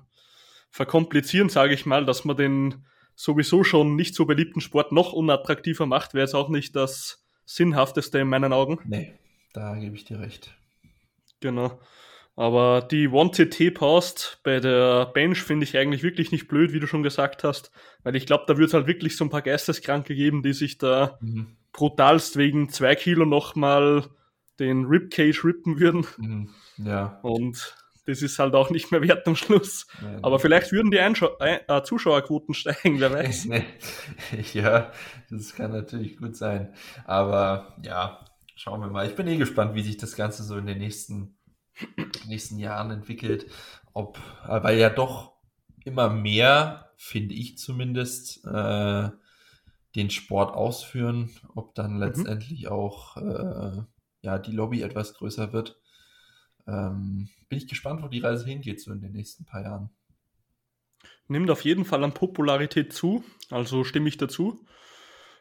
[SPEAKER 1] verkomplizieren, sage ich mal, dass man den sowieso schon nicht so beliebten Sport noch unattraktiver macht, wäre jetzt auch nicht das Sinnhafteste in meinen Augen.
[SPEAKER 2] Nee, da gebe ich dir recht.
[SPEAKER 1] Genau. Aber die One-CT-Post bei der Bench finde ich eigentlich wirklich nicht blöd, wie du schon gesagt hast, weil ich glaube, da wird es halt wirklich so ein paar Geisteskranke geben, die sich da mhm. brutalst wegen zwei Kilo nochmal den Ribcage rippen würden.
[SPEAKER 2] Mhm. Ja.
[SPEAKER 1] Und das ist halt auch nicht mehr wert am Schluss. Ja, Aber vielleicht würden die Einschau äh, Zuschauerquoten steigen, wer weiß.
[SPEAKER 2] ja, das kann natürlich gut sein. Aber ja, schauen wir mal. Ich bin eh gespannt, wie sich das Ganze so in den nächsten nächsten Jahren entwickelt, ob, äh, weil ja doch immer mehr, finde ich zumindest, äh, den Sport ausführen, ob dann mhm. letztendlich auch äh, ja, die Lobby etwas größer wird. Ähm, bin ich gespannt, wo die Reise hingeht, so in den nächsten paar Jahren.
[SPEAKER 1] Nimmt auf jeden Fall an Popularität zu, also stimme ich dazu.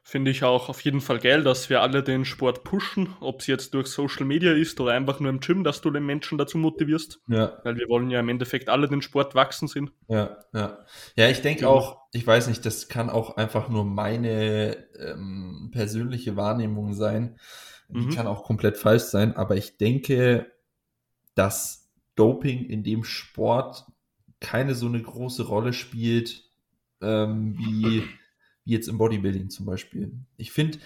[SPEAKER 1] Finde ich auch auf jeden Fall geil, dass wir alle den Sport pushen, ob es jetzt durch Social Media ist oder einfach nur im Gym, dass du den Menschen dazu motivierst.
[SPEAKER 2] Ja.
[SPEAKER 1] Weil wir wollen ja im Endeffekt alle den Sport wachsen sind.
[SPEAKER 2] Ja, ja. Ja, ich denke auch, ich weiß nicht, das kann auch einfach nur meine ähm, persönliche Wahrnehmung sein. Die
[SPEAKER 1] Mhm.
[SPEAKER 2] kann auch komplett falsch sein, aber ich denke, dass Doping in dem Sport keine so eine große Rolle spielt, ähm, wie, wie jetzt im Bodybuilding zum Beispiel. Ich finde,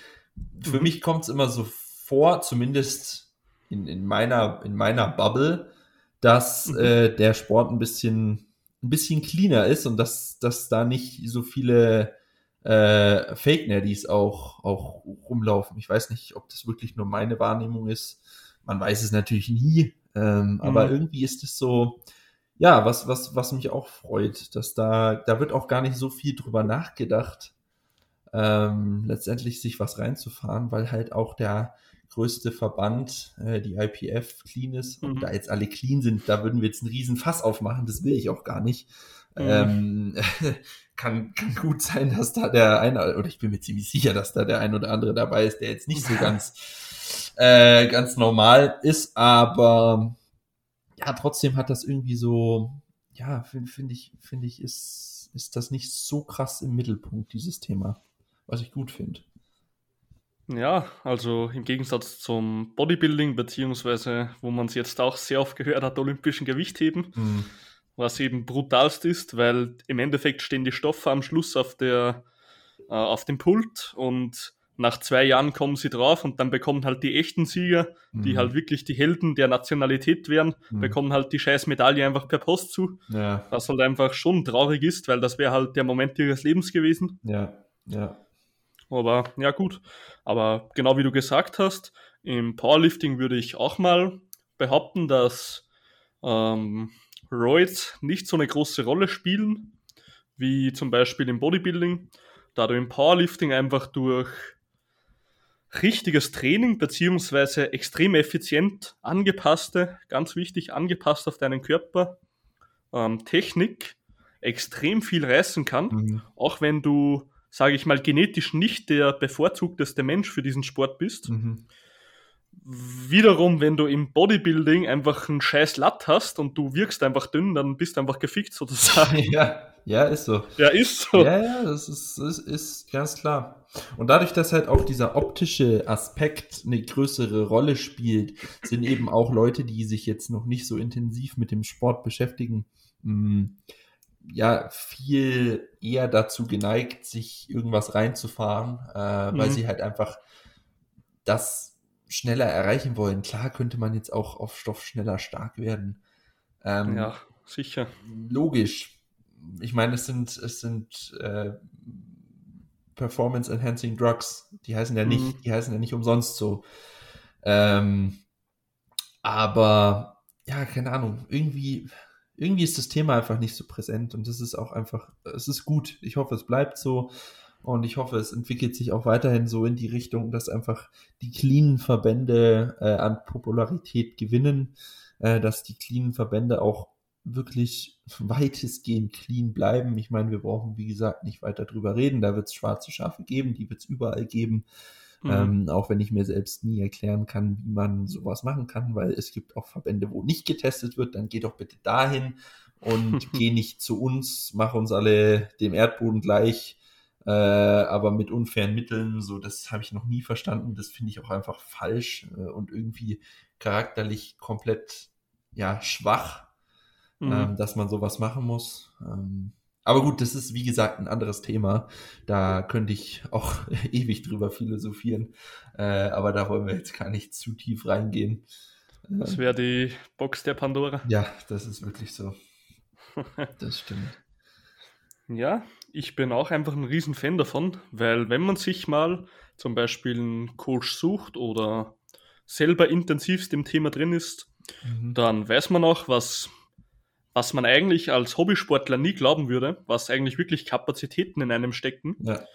[SPEAKER 2] für
[SPEAKER 1] Mhm.
[SPEAKER 2] mich kommt es immer so vor, zumindest in, in, meiner, in meiner Bubble, dass
[SPEAKER 1] Mhm.
[SPEAKER 2] äh, der Sport ein bisschen, ein bisschen cleaner ist und dass, dass da nicht so viele äh, Fake-Nerdies auch, auch rumlaufen. Ich weiß nicht, ob das wirklich nur meine Wahrnehmung ist. Man weiß es natürlich nie, ähm, aber
[SPEAKER 1] Mhm.
[SPEAKER 2] irgendwie ist es so, ja, was, was, was mich auch freut, dass da, da wird auch gar nicht so viel drüber nachgedacht, ähm, letztendlich sich was reinzufahren, weil halt auch der größte Verband, äh, die IPF, clean ist. Und
[SPEAKER 1] Mhm.
[SPEAKER 2] da jetzt alle clean sind, da würden wir jetzt einen riesen Fass aufmachen, das will ich auch gar nicht.
[SPEAKER 1] Mhm.
[SPEAKER 2] Ähm, kann, kann gut sein, dass da der eine, oder ich bin mir ziemlich sicher, dass da der ein oder andere dabei ist, der jetzt nicht so ganz, äh, ganz normal ist, aber ja, trotzdem hat das irgendwie so, ja, finde find ich, finde ich, ist, ist das nicht so krass im Mittelpunkt, dieses Thema, was ich gut finde.
[SPEAKER 1] Ja, also im Gegensatz zum Bodybuilding, beziehungsweise wo man es jetzt auch sehr oft gehört hat, olympischen Gewichtheben,
[SPEAKER 2] Mhm.
[SPEAKER 1] was eben brutalst ist, weil im Endeffekt stehen die Stoffe am Schluss auf, der, äh, auf dem Pult und nach zwei Jahren kommen sie drauf und dann bekommen halt die echten Sieger, die
[SPEAKER 2] Mhm.
[SPEAKER 1] halt wirklich die Helden der Nationalität wären,
[SPEAKER 2] Mhm.
[SPEAKER 1] bekommen halt die scheiß Medaille einfach per Post zu,
[SPEAKER 2] Ja,
[SPEAKER 1] was halt einfach schon traurig ist, weil das wäre halt der Moment ihres Lebens gewesen.
[SPEAKER 2] ja, ja.
[SPEAKER 1] Aber ja, gut. Aber genau wie du gesagt hast, im Powerlifting würde ich auch mal behaupten, dass ähm, Roids nicht so eine große Rolle spielen, wie zum Beispiel im Bodybuilding, da du im Powerlifting einfach durch richtiges Training beziehungsweise extrem effizient angepasste, ganz wichtig, angepasst auf deinen Körper, ähm, Technik extrem viel reißen kann
[SPEAKER 2] Mhm.
[SPEAKER 1] auch wenn du, sage ich mal, genetisch nicht der bevorzugteste Mensch für diesen Sport bist.
[SPEAKER 2] Mhm.
[SPEAKER 1] Wiederum, wenn du im Bodybuilding einfach einen scheiß Latt hast und du wirkst einfach dünn, dann bist du einfach gefickt sozusagen.
[SPEAKER 2] Ja, ja, ist so.
[SPEAKER 1] ja, ist so.
[SPEAKER 2] Ja, ja, das ist, ist, ist ganz klar. Und dadurch, dass halt auch dieser optische Aspekt eine größere Rolle spielt, sind eben auch Leute, die sich jetzt noch nicht so intensiv mit dem Sport beschäftigen, mh, ja, viel eher dazu geneigt, sich irgendwas reinzufahren, äh, weil
[SPEAKER 1] Mhm.
[SPEAKER 2] sie halt einfach das schneller erreichen wollen. Klar könnte man jetzt auch auf Stoff schneller stark werden. Ähm,
[SPEAKER 1] Ja, sicher.
[SPEAKER 2] logisch. Ich meine, es sind, es sind äh, Performance Enhancing Drugs. Die heißen ja nicht,
[SPEAKER 1] Mhm.
[SPEAKER 2] die heißen ja nicht umsonst so. Ähm, aber ja, keine Ahnung. Irgendwie, irgendwie ist das Thema einfach nicht so präsent und das ist auch einfach, es ist gut. Ich hoffe, es bleibt so. Und ich hoffe, es entwickelt sich auch weiterhin so in die Richtung, dass einfach die cleanen Verbände äh, an Popularität gewinnen, äh, dass die cleanen Verbände auch wirklich weitestgehend clean bleiben. Ich meine, wir brauchen, wie gesagt, nicht weiter drüber reden. Da wird es schwarze Schafe geben, die wird es überall geben.
[SPEAKER 1] Mhm.
[SPEAKER 2] Ähm, auch wenn ich mir selbst nie erklären kann, wie man sowas machen kann, weil es gibt auch Verbände, wo nicht getestet wird, dann geh doch bitte dahin und geh nicht zu uns, mach uns alle dem Erdboden gleich, äh, aber mit unfairen Mitteln, so das habe ich noch nie verstanden, das finde ich auch einfach falsch äh, und irgendwie charakterlich komplett ja schwach,
[SPEAKER 1] Mhm.
[SPEAKER 2] ähm, dass man sowas machen muss. Ähm, aber gut, das ist wie gesagt ein anderes Thema. Da könnte ich auch ewig drüber philosophieren. Äh, aber da wollen wir jetzt gar nicht zu tief reingehen.
[SPEAKER 1] Das wäre die Box der Pandora.
[SPEAKER 2] ja, das ist wirklich so. Das stimmt.
[SPEAKER 1] Ja, ich bin auch einfach ein Riesenfan davon, weil wenn man sich mal zum Beispiel einen Coach sucht oder selber intensivst im Thema drin ist,
[SPEAKER 2] Mhm.
[SPEAKER 1] dann weiß man auch, was, was man eigentlich als Hobbysportler nie glauben würde, was eigentlich wirklich Kapazitäten in einem stecken.
[SPEAKER 2] Ja.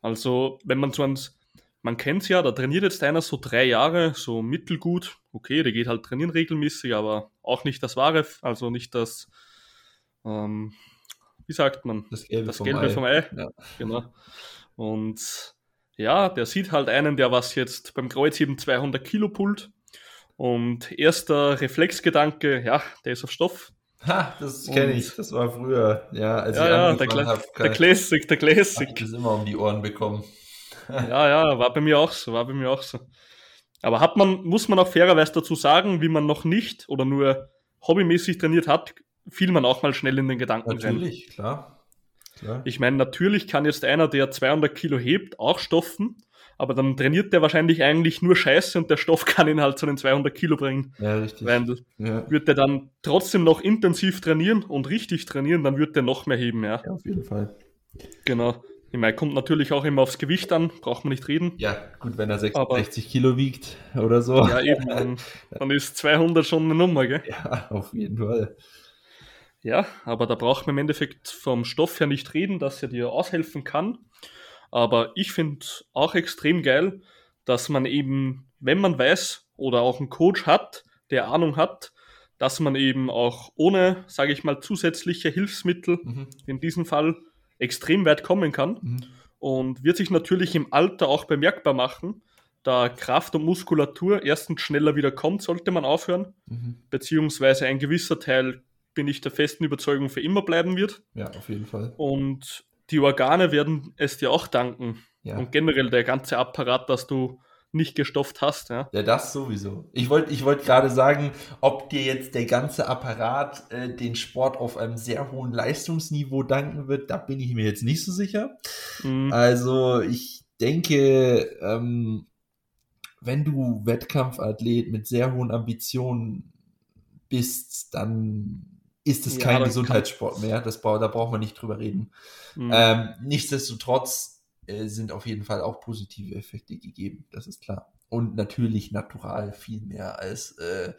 [SPEAKER 1] Also, wenn man so ans, man kennt es ja, da trainiert jetzt einer so drei Jahre, so mittelgut. Okay, der geht halt trainieren regelmäßig, aber auch nicht das Wahre, also nicht das, ähm, wie sagt man,
[SPEAKER 2] Das Gelbe
[SPEAKER 1] das
[SPEAKER 2] vom
[SPEAKER 1] Gelbe
[SPEAKER 2] Ei.
[SPEAKER 1] vom Ei.
[SPEAKER 2] Ja.
[SPEAKER 1] Genau. Und ja, der sieht halt einen, der was jetzt beim Kreuzheben 200 Kilo pullt. Und erster Reflexgedanke, ja, der ist auf Stoff.
[SPEAKER 2] Ha, das kenne ich. Das war früher. Ja,
[SPEAKER 1] als ja, ja der, Kla hab, der Classic, der Classic.
[SPEAKER 2] Ich das immer um die Ohren bekommen.
[SPEAKER 1] ja, ja, war bei mir auch so, war bei mir auch so. Aber hat man, muss man auch fairerweise dazu sagen, wie man noch nicht oder nur hobbymäßig trainiert hat, fiel man auch mal schnell in den Gedanken
[SPEAKER 2] Natürlich, rein. Natürlich, klar.
[SPEAKER 1] klar. Ich meine, natürlich kann jetzt einer, der 200 Kilo hebt, auch stoffen, aber dann trainiert der wahrscheinlich eigentlich nur Scheiße und der Stoff kann ihn halt zu den 200 Kilo bringen.
[SPEAKER 2] Ja, richtig.
[SPEAKER 1] Weil ja. wird der dann trotzdem noch intensiv trainieren und richtig trainieren, dann wird der noch mehr heben, ja.
[SPEAKER 2] Ja, auf jeden Fall.
[SPEAKER 1] Genau. Ich meine, kommt natürlich auch immer aufs Gewicht an, braucht man nicht reden.
[SPEAKER 2] Ja, gut, wenn er 66 Aber, Kilo wiegt oder so.
[SPEAKER 1] Ja, eben, dann, dann ist 200 schon eine Nummer, gell?
[SPEAKER 2] Ja, auf jeden Fall.
[SPEAKER 1] Ja, aber da braucht man im Endeffekt vom Stoff her nicht reden, dass er dir aushelfen kann. Aber ich finde auch extrem geil, dass man eben, wenn man weiß oder auch einen Coach hat, der Ahnung hat, dass man eben auch ohne, sage ich mal, zusätzliche Hilfsmittel, mhm. in diesem Fall, extrem weit kommen kann. Mhm. Und wird sich natürlich im Alter auch bemerkbar machen, da Kraft und Muskulatur erstens schneller wieder kommt, sollte man aufhören, mhm. beziehungsweise ein gewisser Teil, bin ich der festen Überzeugung, für immer bleiben wird.
[SPEAKER 2] Ja, auf jeden Fall.
[SPEAKER 1] Und die Organe werden es dir auch danken. Ja. Und generell der ganze Apparat, dass du nicht gestofft hast. Ja,
[SPEAKER 2] ja das sowieso. Ich wollte ich wollt gerade sagen, ob dir jetzt der ganze Apparat äh, den Sport auf einem sehr hohen Leistungsniveau danken wird, da bin ich mir jetzt nicht so sicher. Mhm. Also ich denke, ähm, wenn du Wettkampfathlet mit sehr hohen Ambitionen bist, dann ist es ja, kein Gesundheitssport mehr. Das, da braucht man nicht drüber reden. Mhm. Ähm, nichtsdestotrotz äh, sind auf jeden Fall auch positive Effekte gegeben, das ist klar. Und natürlich natural viel mehr als äh,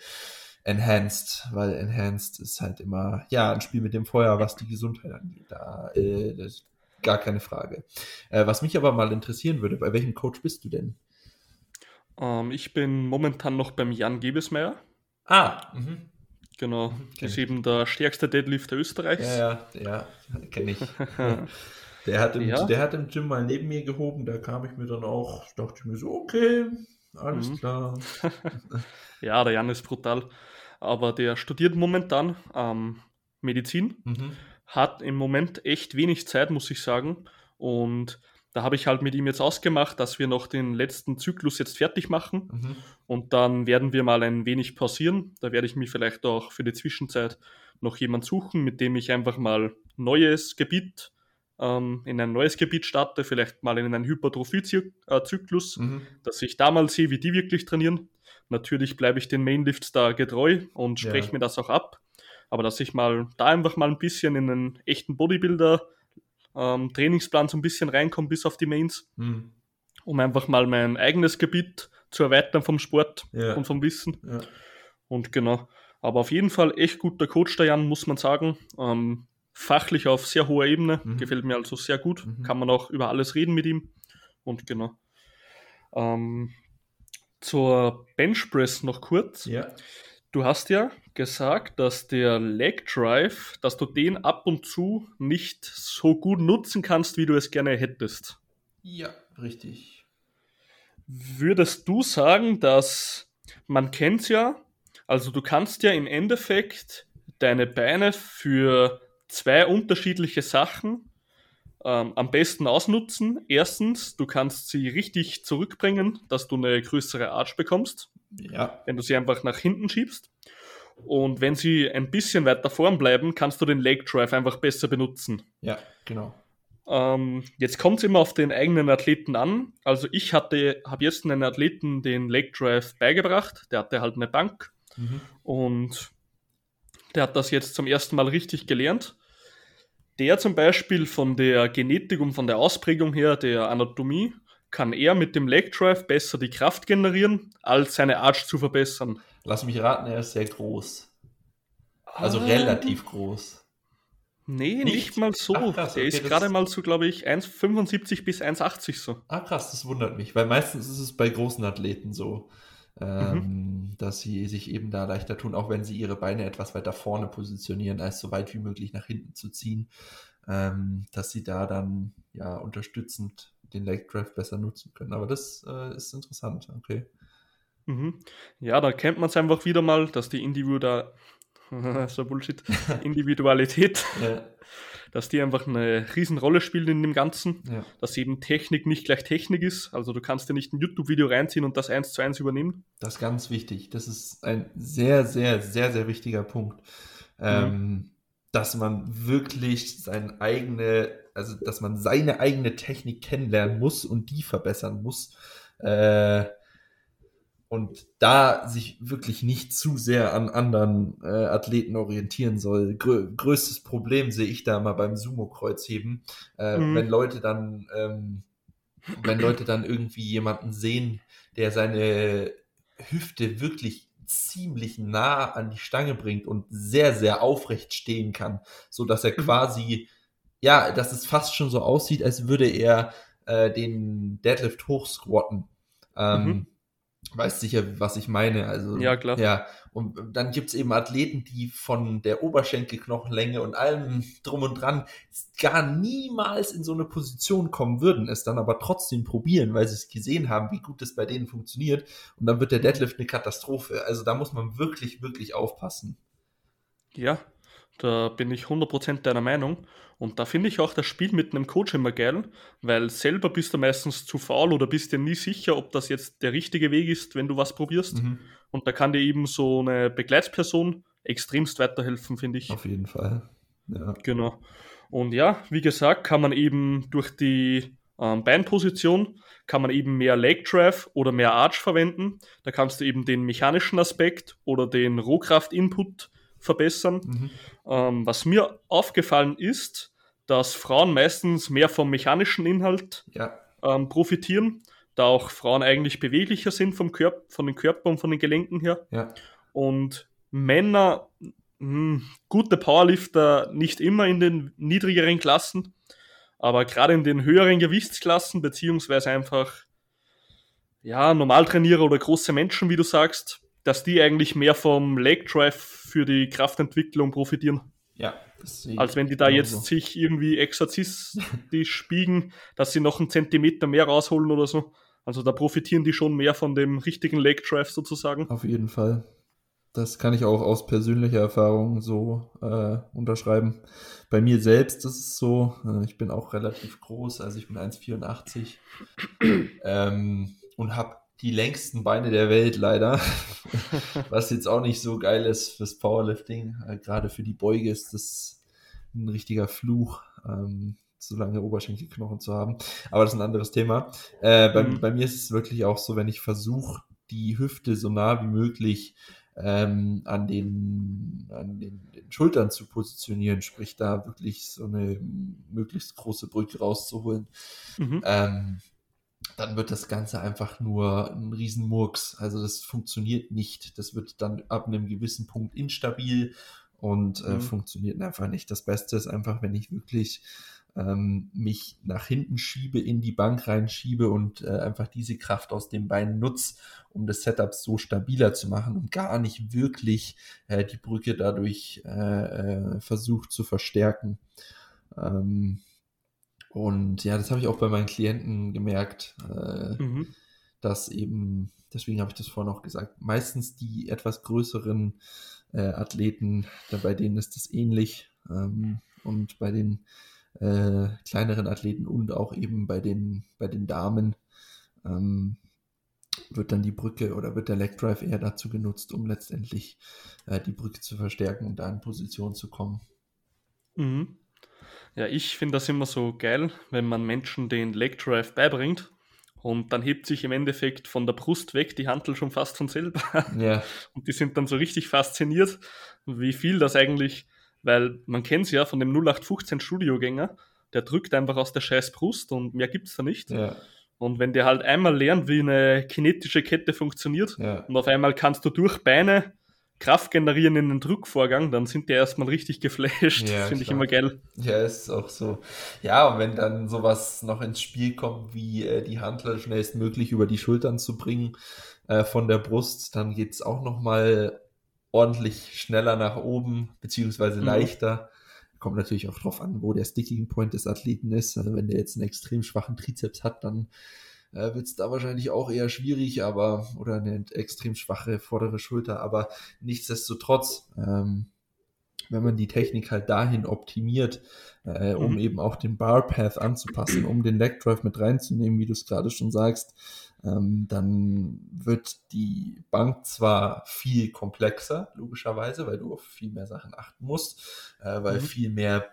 [SPEAKER 2] Enhanced, weil Enhanced ist halt immer, ja, ein Spiel mit dem Feuer, was die Gesundheit angeht. Da äh, das ist gar keine Frage. Äh, was mich aber mal interessieren würde, bei welchem Coach bist du denn?
[SPEAKER 1] Ähm, ich bin momentan noch beim Jan Gebesmeier.
[SPEAKER 2] Ah, mhm.
[SPEAKER 1] Genau, mhm, ist eben der stärkste Deadlifter Österreichs.
[SPEAKER 2] Ja, ja, ja kenne ich. der, hat im, ja. der hat im Gym mal neben mir gehoben, da kam ich mir dann auch, dachte ich mir so, okay, alles mhm. klar.
[SPEAKER 1] ja, der Jan ist brutal. Aber der studiert momentan ähm, Medizin, mhm. hat im Moment echt wenig Zeit, muss ich sagen. Und da habe ich halt mit ihm jetzt ausgemacht, dass wir noch den letzten Zyklus jetzt fertig machen mhm. und dann werden wir mal ein wenig pausieren. Da werde ich mir vielleicht auch für die Zwischenzeit noch jemand suchen, mit dem ich einfach mal neues Gebiet ähm, in ein neues Gebiet starte, vielleicht mal in einen Hypertrophie-Zyklus, mhm. dass ich da mal sehe, wie die wirklich trainieren. Natürlich bleibe ich den Mainlifts da getreu und spreche ja. mir das auch ab. Aber dass ich mal da einfach mal ein bisschen in einen echten Bodybuilder ähm, Trainingsplan so ein bisschen reinkomme bis auf die Mains, mhm. um einfach mal mein eigenes Gebiet zu erweitern vom Sport ja. und vom Wissen. Ja. Und genau. Aber auf jeden Fall echt guter Coach, der Jan, muss man sagen. Ähm, fachlich auf sehr hoher Ebene. Mhm. Gefällt mir also sehr gut. Mhm. Kann man auch über alles reden mit ihm. Und genau. Ähm, zur Benchpress noch kurz.
[SPEAKER 2] Ja.
[SPEAKER 1] Du hast ja gesagt, dass der Leg Drive, dass du den ab und zu nicht so gut nutzen kannst, wie du es gerne hättest.
[SPEAKER 2] Ja, richtig.
[SPEAKER 1] Würdest du sagen, dass man kennt ja, also du kannst ja im Endeffekt deine Beine für zwei unterschiedliche Sachen ähm, am besten ausnutzen. Erstens, du kannst sie richtig zurückbringen, dass du eine größere Arch bekommst.
[SPEAKER 2] Ja.
[SPEAKER 1] Wenn du sie einfach nach hinten schiebst. Und wenn sie ein bisschen weiter vorn bleiben, kannst du den Leg Drive einfach besser benutzen.
[SPEAKER 2] Ja, genau.
[SPEAKER 1] Ähm, jetzt kommt es immer auf den eigenen Athleten an. Also ich hatte, habe jetzt einen Athleten den Leg Drive beigebracht. Der hatte halt eine Bank mhm. und der hat das jetzt zum ersten Mal richtig gelernt. Der zum Beispiel von der Genetik und von der Ausprägung her, der Anatomie, kann er mit dem Leg Drive besser die Kraft generieren, als seine Arch zu verbessern.
[SPEAKER 2] Lass mich raten, er ist sehr groß. Also ah. relativ groß.
[SPEAKER 1] Nee, nicht, nicht mal so. Ach, krass, der okay, ist gerade mal so, glaube ich, 1,75 bis 1,80 so.
[SPEAKER 2] Ah, krass, das wundert mich, weil meistens ist es bei großen Athleten so, ähm, mhm. dass sie sich eben da leichter tun, auch wenn sie ihre Beine etwas weiter vorne positionieren, als so weit wie möglich nach hinten zu ziehen, ähm, dass sie da dann ja unterstützend den Leg Drive besser nutzen können. Aber das äh, ist interessant, okay.
[SPEAKER 1] Mhm. Ja, da kennt man es einfach wieder mal, dass die Individual so Bullshit, Individualität, ja. dass die einfach eine Riesenrolle spielt in dem Ganzen, ja. dass eben Technik nicht gleich Technik ist. Also du kannst dir nicht ein YouTube-Video reinziehen und das eins zu eins übernehmen.
[SPEAKER 2] Das ist ganz wichtig. Das ist ein sehr, sehr, sehr, sehr wichtiger Punkt. Mhm. Ähm, dass man wirklich seine eigene, also dass man seine eigene Technik kennenlernen muss und die verbessern muss. Äh, und da sich wirklich nicht zu sehr an anderen äh, Athleten orientieren soll. Grö größtes Problem sehe ich da mal beim Sumo-Kreuzheben, äh, mhm. wenn Leute dann, ähm, wenn Leute dann irgendwie jemanden sehen, der seine Hüfte wirklich ziemlich nah an die Stange bringt und sehr, sehr aufrecht stehen kann, so dass er mhm. quasi, ja, dass es fast schon so aussieht, als würde er äh, den Deadlift hochsquatten. Ähm, mhm weißt sicher, was ich meine. Also,
[SPEAKER 1] ja, klar.
[SPEAKER 2] Ja, und dann gibt es eben Athleten, die von der Oberschenkelknochenlänge und allem drum und dran gar niemals in so eine Position kommen würden, es dann aber trotzdem probieren, weil sie es gesehen haben, wie gut es bei denen funktioniert. Und dann wird der Deadlift eine Katastrophe. Also da muss man wirklich, wirklich aufpassen.
[SPEAKER 1] Ja, da bin ich 100% deiner Meinung. Und da finde ich auch das Spiel mit einem Coach immer geil, weil selber bist du meistens zu faul oder bist dir nie sicher, ob das jetzt der richtige Weg ist, wenn du was probierst. Mhm. Und da kann dir eben so eine Begleitsperson extremst weiterhelfen, finde ich.
[SPEAKER 2] Auf jeden Fall.
[SPEAKER 1] Ja. Genau. Und ja, wie gesagt, kann man eben durch die ähm, Beinposition kann man eben mehr Leg Drive oder mehr Arch verwenden. Da kannst du eben den mechanischen Aspekt oder den Rohkraft-Input verbessern. Mhm. Ähm, was mir aufgefallen ist, dass Frauen meistens mehr vom mechanischen Inhalt ja. ähm, profitieren, da auch Frauen eigentlich beweglicher sind vom Körper, von den Körper und von den Gelenken her.
[SPEAKER 2] Ja.
[SPEAKER 1] Und Männer, mh, hm, gute Powerlifter nicht immer in den niedrigeren Klassen, aber gerade in den höheren Gewichtsklassen, beziehungsweise einfach ja, Normaltrainierer oder große Menschen, wie du sagst, dass die eigentlich mehr vom Leg Drive für die Kraftentwicklung profitieren.
[SPEAKER 2] Ja.
[SPEAKER 1] Als wenn die da jetzt so. sich irgendwie exorzistisch biegen, dass sie noch einen Zentimeter mehr rausholen oder so. Also da profitieren die schon mehr von dem richtigen Leg Drive sozusagen.
[SPEAKER 2] Auf jeden Fall. Das kann ich auch aus persönlicher Erfahrung so äh, unterschreiben. Bei mir selbst ist es so, äh, ich bin auch relativ groß, also ich bin 1,84 ähm, und habe die längsten Beine der Welt leider. Was jetzt auch nicht so geil ist fürs Powerlifting. Äh, gerade für die Beuge ist das ein richtiger Fluch, ähm, so lange Oberschenkelknochen zu haben. Aber das ist ein anderes Thema. Äh, bei, mhm. bei, mir ist es wirklich auch so, wenn ich versuche, die Hüfte so nah wie möglich ähm, an, den, an den, den, Schultern zu positionieren, sprich da wirklich so eine möglichst große Brücke rauszuholen. Mhm. Ähm, dann wird das Ganze einfach nur ein Riesenmurks. Also das funktioniert nicht. Das wird dann ab einem gewissen Punkt instabil und äh, mhm. funktioniert einfach nicht. Das Beste ist einfach, wenn ich wirklich ähm, mich nach hinten schiebe, in die Bank reinschiebe und äh, einfach diese Kraft aus dem Bein nutze, um das Setup so stabiler zu machen und gar nicht wirklich äh, die Brücke dadurch äh, äh versucht zu verstärken. Ähm, und ja, das habe ich auch bei meinen Klienten gemerkt, äh, mhm. dass eben, deswegen habe ich das vorhin auch gesagt, meistens die etwas größeren äh, Athleten, da, bei denen ist das ähnlich. Ähm, und bei den äh, kleineren Athleten und auch eben bei den, bei den Damen ähm, wird dann die Brücke oder wird der Leg Drive eher dazu genutzt, um letztendlich äh, die Brücke zu verstärken und da in Position zu kommen.
[SPEAKER 1] Mhm. Ja, ich finde das immer so geil, wenn man Menschen den Leg Drive beibringt und dann hebt sich im Endeffekt von der Brust weg die Handel schon fast von selber.
[SPEAKER 2] Ja.
[SPEAKER 1] Und die sind dann so richtig fasziniert, wie viel das eigentlich, weil man kennt es ja von dem 0815 Studiogänger, der drückt einfach aus der scheiß Brust und mehr gibt es da nicht.
[SPEAKER 2] Ja.
[SPEAKER 1] Und wenn der halt einmal lernt, wie eine kinetische Kette funktioniert
[SPEAKER 2] ja.
[SPEAKER 1] und auf einmal kannst du durch Beine Kraft generieren in den Druckvorgang, dann sind die erstmal richtig geflasht. Ja, Finde ich immer geil.
[SPEAKER 2] Ja, ist auch so. Ja, und wenn dann sowas noch ins Spiel kommt, wie äh, die Handler schnellstmöglich über die Schultern zu bringen äh, von der Brust, dann geht es auch nochmal ordentlich schneller nach oben, beziehungsweise mhm. leichter. Kommt natürlich auch drauf an, wo der Sticking Point des Athleten ist. Also wenn der jetzt einen extrem schwachen Trizeps hat, dann äh, wird es da wahrscheinlich auch eher schwierig, aber oder eine extrem schwache vordere Schulter. Aber nichtsdestotrotz, ähm, wenn man die Technik halt dahin optimiert, äh, um mhm. eben auch den Bar Path anzupassen, um den Leg Drive mit reinzunehmen, wie du es gerade schon sagst, ähm, dann wird die Bank zwar viel komplexer, logischerweise, weil du auf viel mehr Sachen achten musst, äh, weil mhm. viel mehr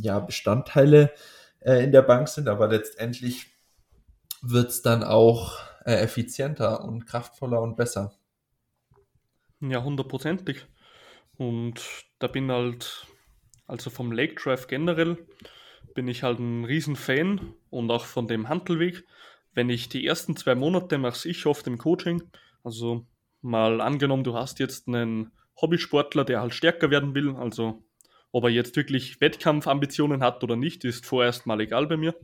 [SPEAKER 2] ja, Bestandteile äh, in der Bank sind, aber letztendlich wird es dann auch äh, effizienter und kraftvoller und besser.
[SPEAKER 1] Ja, hundertprozentig. Und da bin halt, also vom Lake Drive generell, bin ich halt ein Riesenfan und auch von dem Handelweg. Wenn ich die ersten zwei Monate mache ich oft im Coaching, also mal angenommen, du hast jetzt einen Hobbysportler, der halt stärker werden will, also ob er jetzt wirklich Wettkampfambitionen hat oder nicht, ist vorerst mal egal bei mir.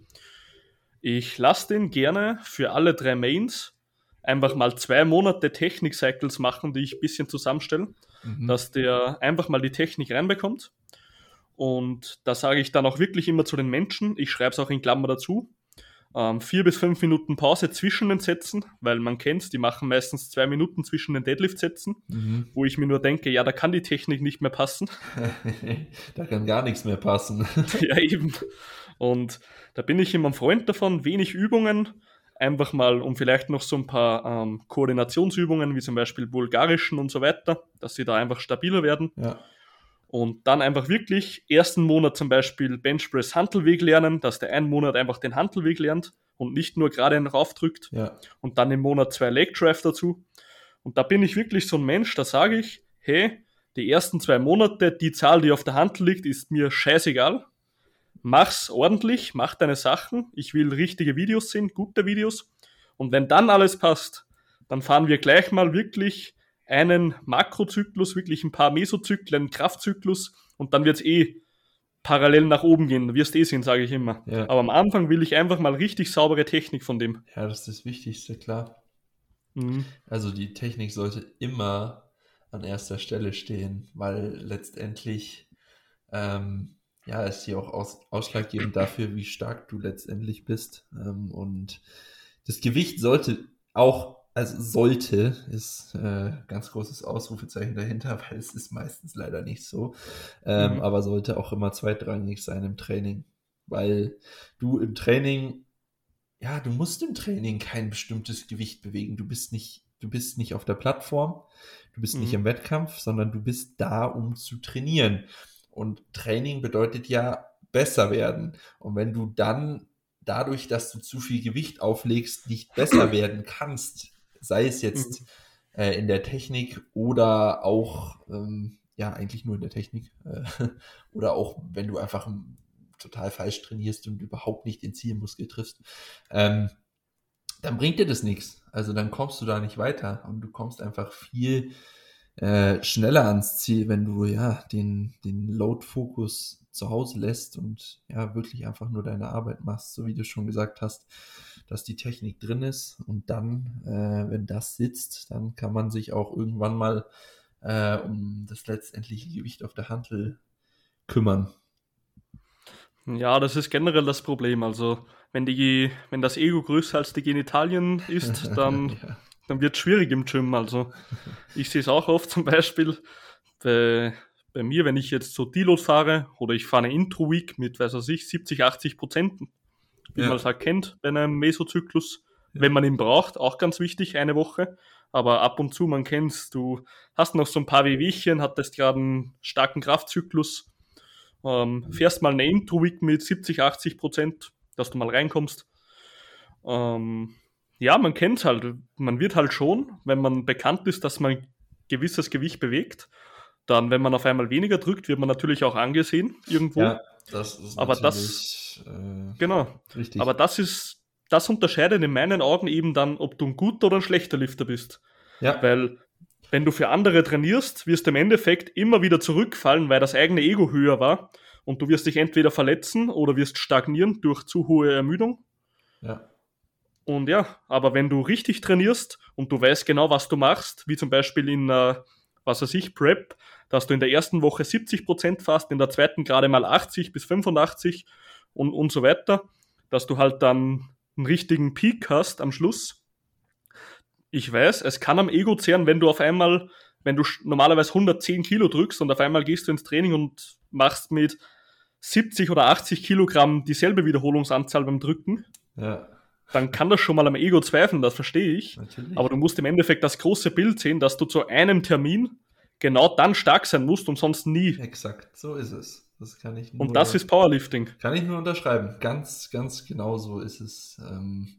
[SPEAKER 1] Ich lasse den gerne für alle drei Mains einfach mal zwei Monate Technik-Cycles machen, die ich ein bisschen zusammenstelle, mhm. dass der einfach mal die Technik reinbekommt. Und da sage ich dann auch wirklich immer zu den Menschen, ich schreibe es auch in Klammer dazu, ähm, vier bis fünf Minuten Pause zwischen den Sätzen, weil man kennt, die machen meistens zwei Minuten zwischen den Deadlift-Sätzen, mhm. wo ich mir nur denke, ja, da kann die Technik nicht mehr passen.
[SPEAKER 2] da kann gar nichts mehr passen.
[SPEAKER 1] ja, eben. Und da bin ich immer ein Freund davon, wenig Übungen, einfach mal um vielleicht noch so ein paar ähm, Koordinationsübungen, wie zum Beispiel bulgarischen und so weiter, dass sie da einfach stabiler werden. Ja. Und dann einfach wirklich ersten Monat zum Beispiel Benchpress Handelweg lernen, dass der einen Monat einfach den Handelweg lernt und nicht nur gerade einen raufdrückt. Ja. Und dann im Monat zwei Leg Drive dazu. Und da bin ich wirklich so ein Mensch, da sage ich, hey, die ersten zwei Monate, die Zahl, die auf der Handel liegt, ist mir scheißegal mach's ordentlich, mach deine Sachen. Ich will richtige Videos sehen, gute Videos. Und wenn dann alles passt, dann fahren wir gleich mal wirklich einen Makrozyklus, wirklich ein paar Mesozyklen, Kraftzyklus und dann wird's eh parallel nach oben gehen. Du wirst eh sehen, sage ich immer. Ja. Aber am Anfang will ich einfach mal richtig saubere Technik von dem.
[SPEAKER 2] Ja, das ist das Wichtigste, klar. Mhm. Also die Technik sollte immer an erster Stelle stehen, weil letztendlich ähm, ja, ist hier auch aus, ausschlaggebend dafür, wie stark du letztendlich bist. Ähm, und das Gewicht sollte auch, also sollte, ist äh, ganz großes Ausrufezeichen dahinter, weil es ist meistens leider nicht so, ähm, mhm. aber sollte auch immer zweitrangig sein im Training, weil du im Training, ja, du musst im Training kein bestimmtes Gewicht bewegen. Du bist nicht, du bist nicht auf der Plattform, du bist mhm. nicht im Wettkampf, sondern du bist da, um zu trainieren. Und Training bedeutet ja besser werden. Und wenn du dann dadurch, dass du zu viel Gewicht auflegst, nicht besser werden kannst, sei es jetzt mhm. äh, in der Technik oder auch, ähm, ja, eigentlich nur in der Technik, äh, oder auch wenn du einfach total falsch trainierst und überhaupt nicht den Zielmuskel triffst, ähm, dann bringt dir das nichts. Also dann kommst du da nicht weiter und du kommst einfach viel äh, schneller ans Ziel, wenn du ja den, den Load-Fokus zu Hause lässt und ja wirklich einfach nur deine Arbeit machst, so wie du schon gesagt hast, dass die Technik drin ist und dann, äh, wenn das sitzt, dann kann man sich auch irgendwann mal äh, um das letztendliche Gewicht auf der Hantel kümmern.
[SPEAKER 1] Ja, das ist generell das Problem. Also wenn die, wenn das Ego größer als die Genitalien ist, dann ja dann wird es schwierig im Gym. Also ich sehe es auch oft zum Beispiel bei, bei mir, wenn ich jetzt so Deload fahre oder ich fahre eine Intro-Week mit, weiß ich, 70, 80 Prozent, wie ja. man es halt kennt bei einem Mesozyklus, ja. wenn man ihn braucht, auch ganz wichtig, eine Woche. Aber ab und zu, man kennt es, du hast noch so ein paar Wehwehchen, hattest gerade einen starken Kraftzyklus, ähm, fährst mal eine Intro-Week mit 70, 80 Prozent, dass du mal reinkommst. Ähm, ja, man kennt halt. Man wird halt schon, wenn man bekannt ist, dass man gewisses Gewicht bewegt, dann, wenn man auf einmal weniger drückt, wird man natürlich auch angesehen irgendwo. Ja, das ist Aber das, äh, genau. Richtig. Aber das ist, das unterscheidet in meinen Augen eben dann, ob du ein guter oder ein schlechter Lifter bist. Ja. Weil, wenn du für andere trainierst, wirst du im Endeffekt immer wieder zurückfallen, weil das eigene Ego höher war und du wirst dich entweder verletzen oder wirst stagnieren durch zu hohe Ermüdung. Ja. Und ja, aber wenn du richtig trainierst und du weißt genau, was du machst, wie zum Beispiel in einer was weiß ich, Prep, dass du in der ersten Woche 70 Prozent in der zweiten gerade mal 80 bis 85 und, und so weiter, dass du halt dann einen richtigen Peak hast am Schluss. Ich weiß, es kann am Ego zehren, wenn du auf einmal, wenn du normalerweise 110 Kilo drückst und auf einmal gehst du ins Training und machst mit 70 oder 80 Kilogramm dieselbe Wiederholungsanzahl beim Drücken. Ja dann kann das schon mal am Ego zweifeln, das verstehe ich. Natürlich. Aber du musst im Endeffekt das große Bild sehen, dass du zu einem Termin genau dann stark sein musst und sonst nie.
[SPEAKER 2] Exakt, so ist es. Das kann ich
[SPEAKER 1] nur, und das ist Powerlifting.
[SPEAKER 2] Kann ich nur unterschreiben. Ganz, ganz genau so ist es. Ähm,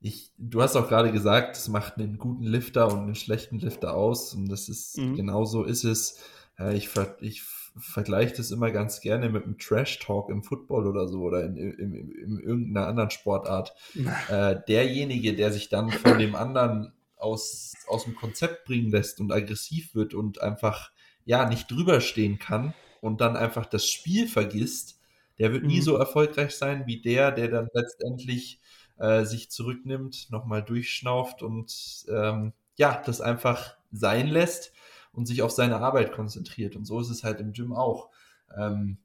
[SPEAKER 2] ich, du hast auch gerade gesagt, es macht einen guten Lifter und einen schlechten Lifter aus. Und das ist, mhm. genau so ist es. Ich, ich vergleiche das immer ganz gerne mit einem Trash-Talk im Football oder so oder in, in, in, in irgendeiner anderen Sportart. äh, derjenige, der sich dann von dem anderen aus, aus dem Konzept bringen lässt und aggressiv wird und einfach ja nicht drüber stehen kann und dann einfach das Spiel vergisst, der wird mhm. nie so erfolgreich sein wie der, der dann letztendlich äh, sich zurücknimmt, nochmal durchschnauft und ähm, ja, das einfach sein lässt und sich auf seine Arbeit konzentriert. Und so ist es halt im Gym auch. Ähm,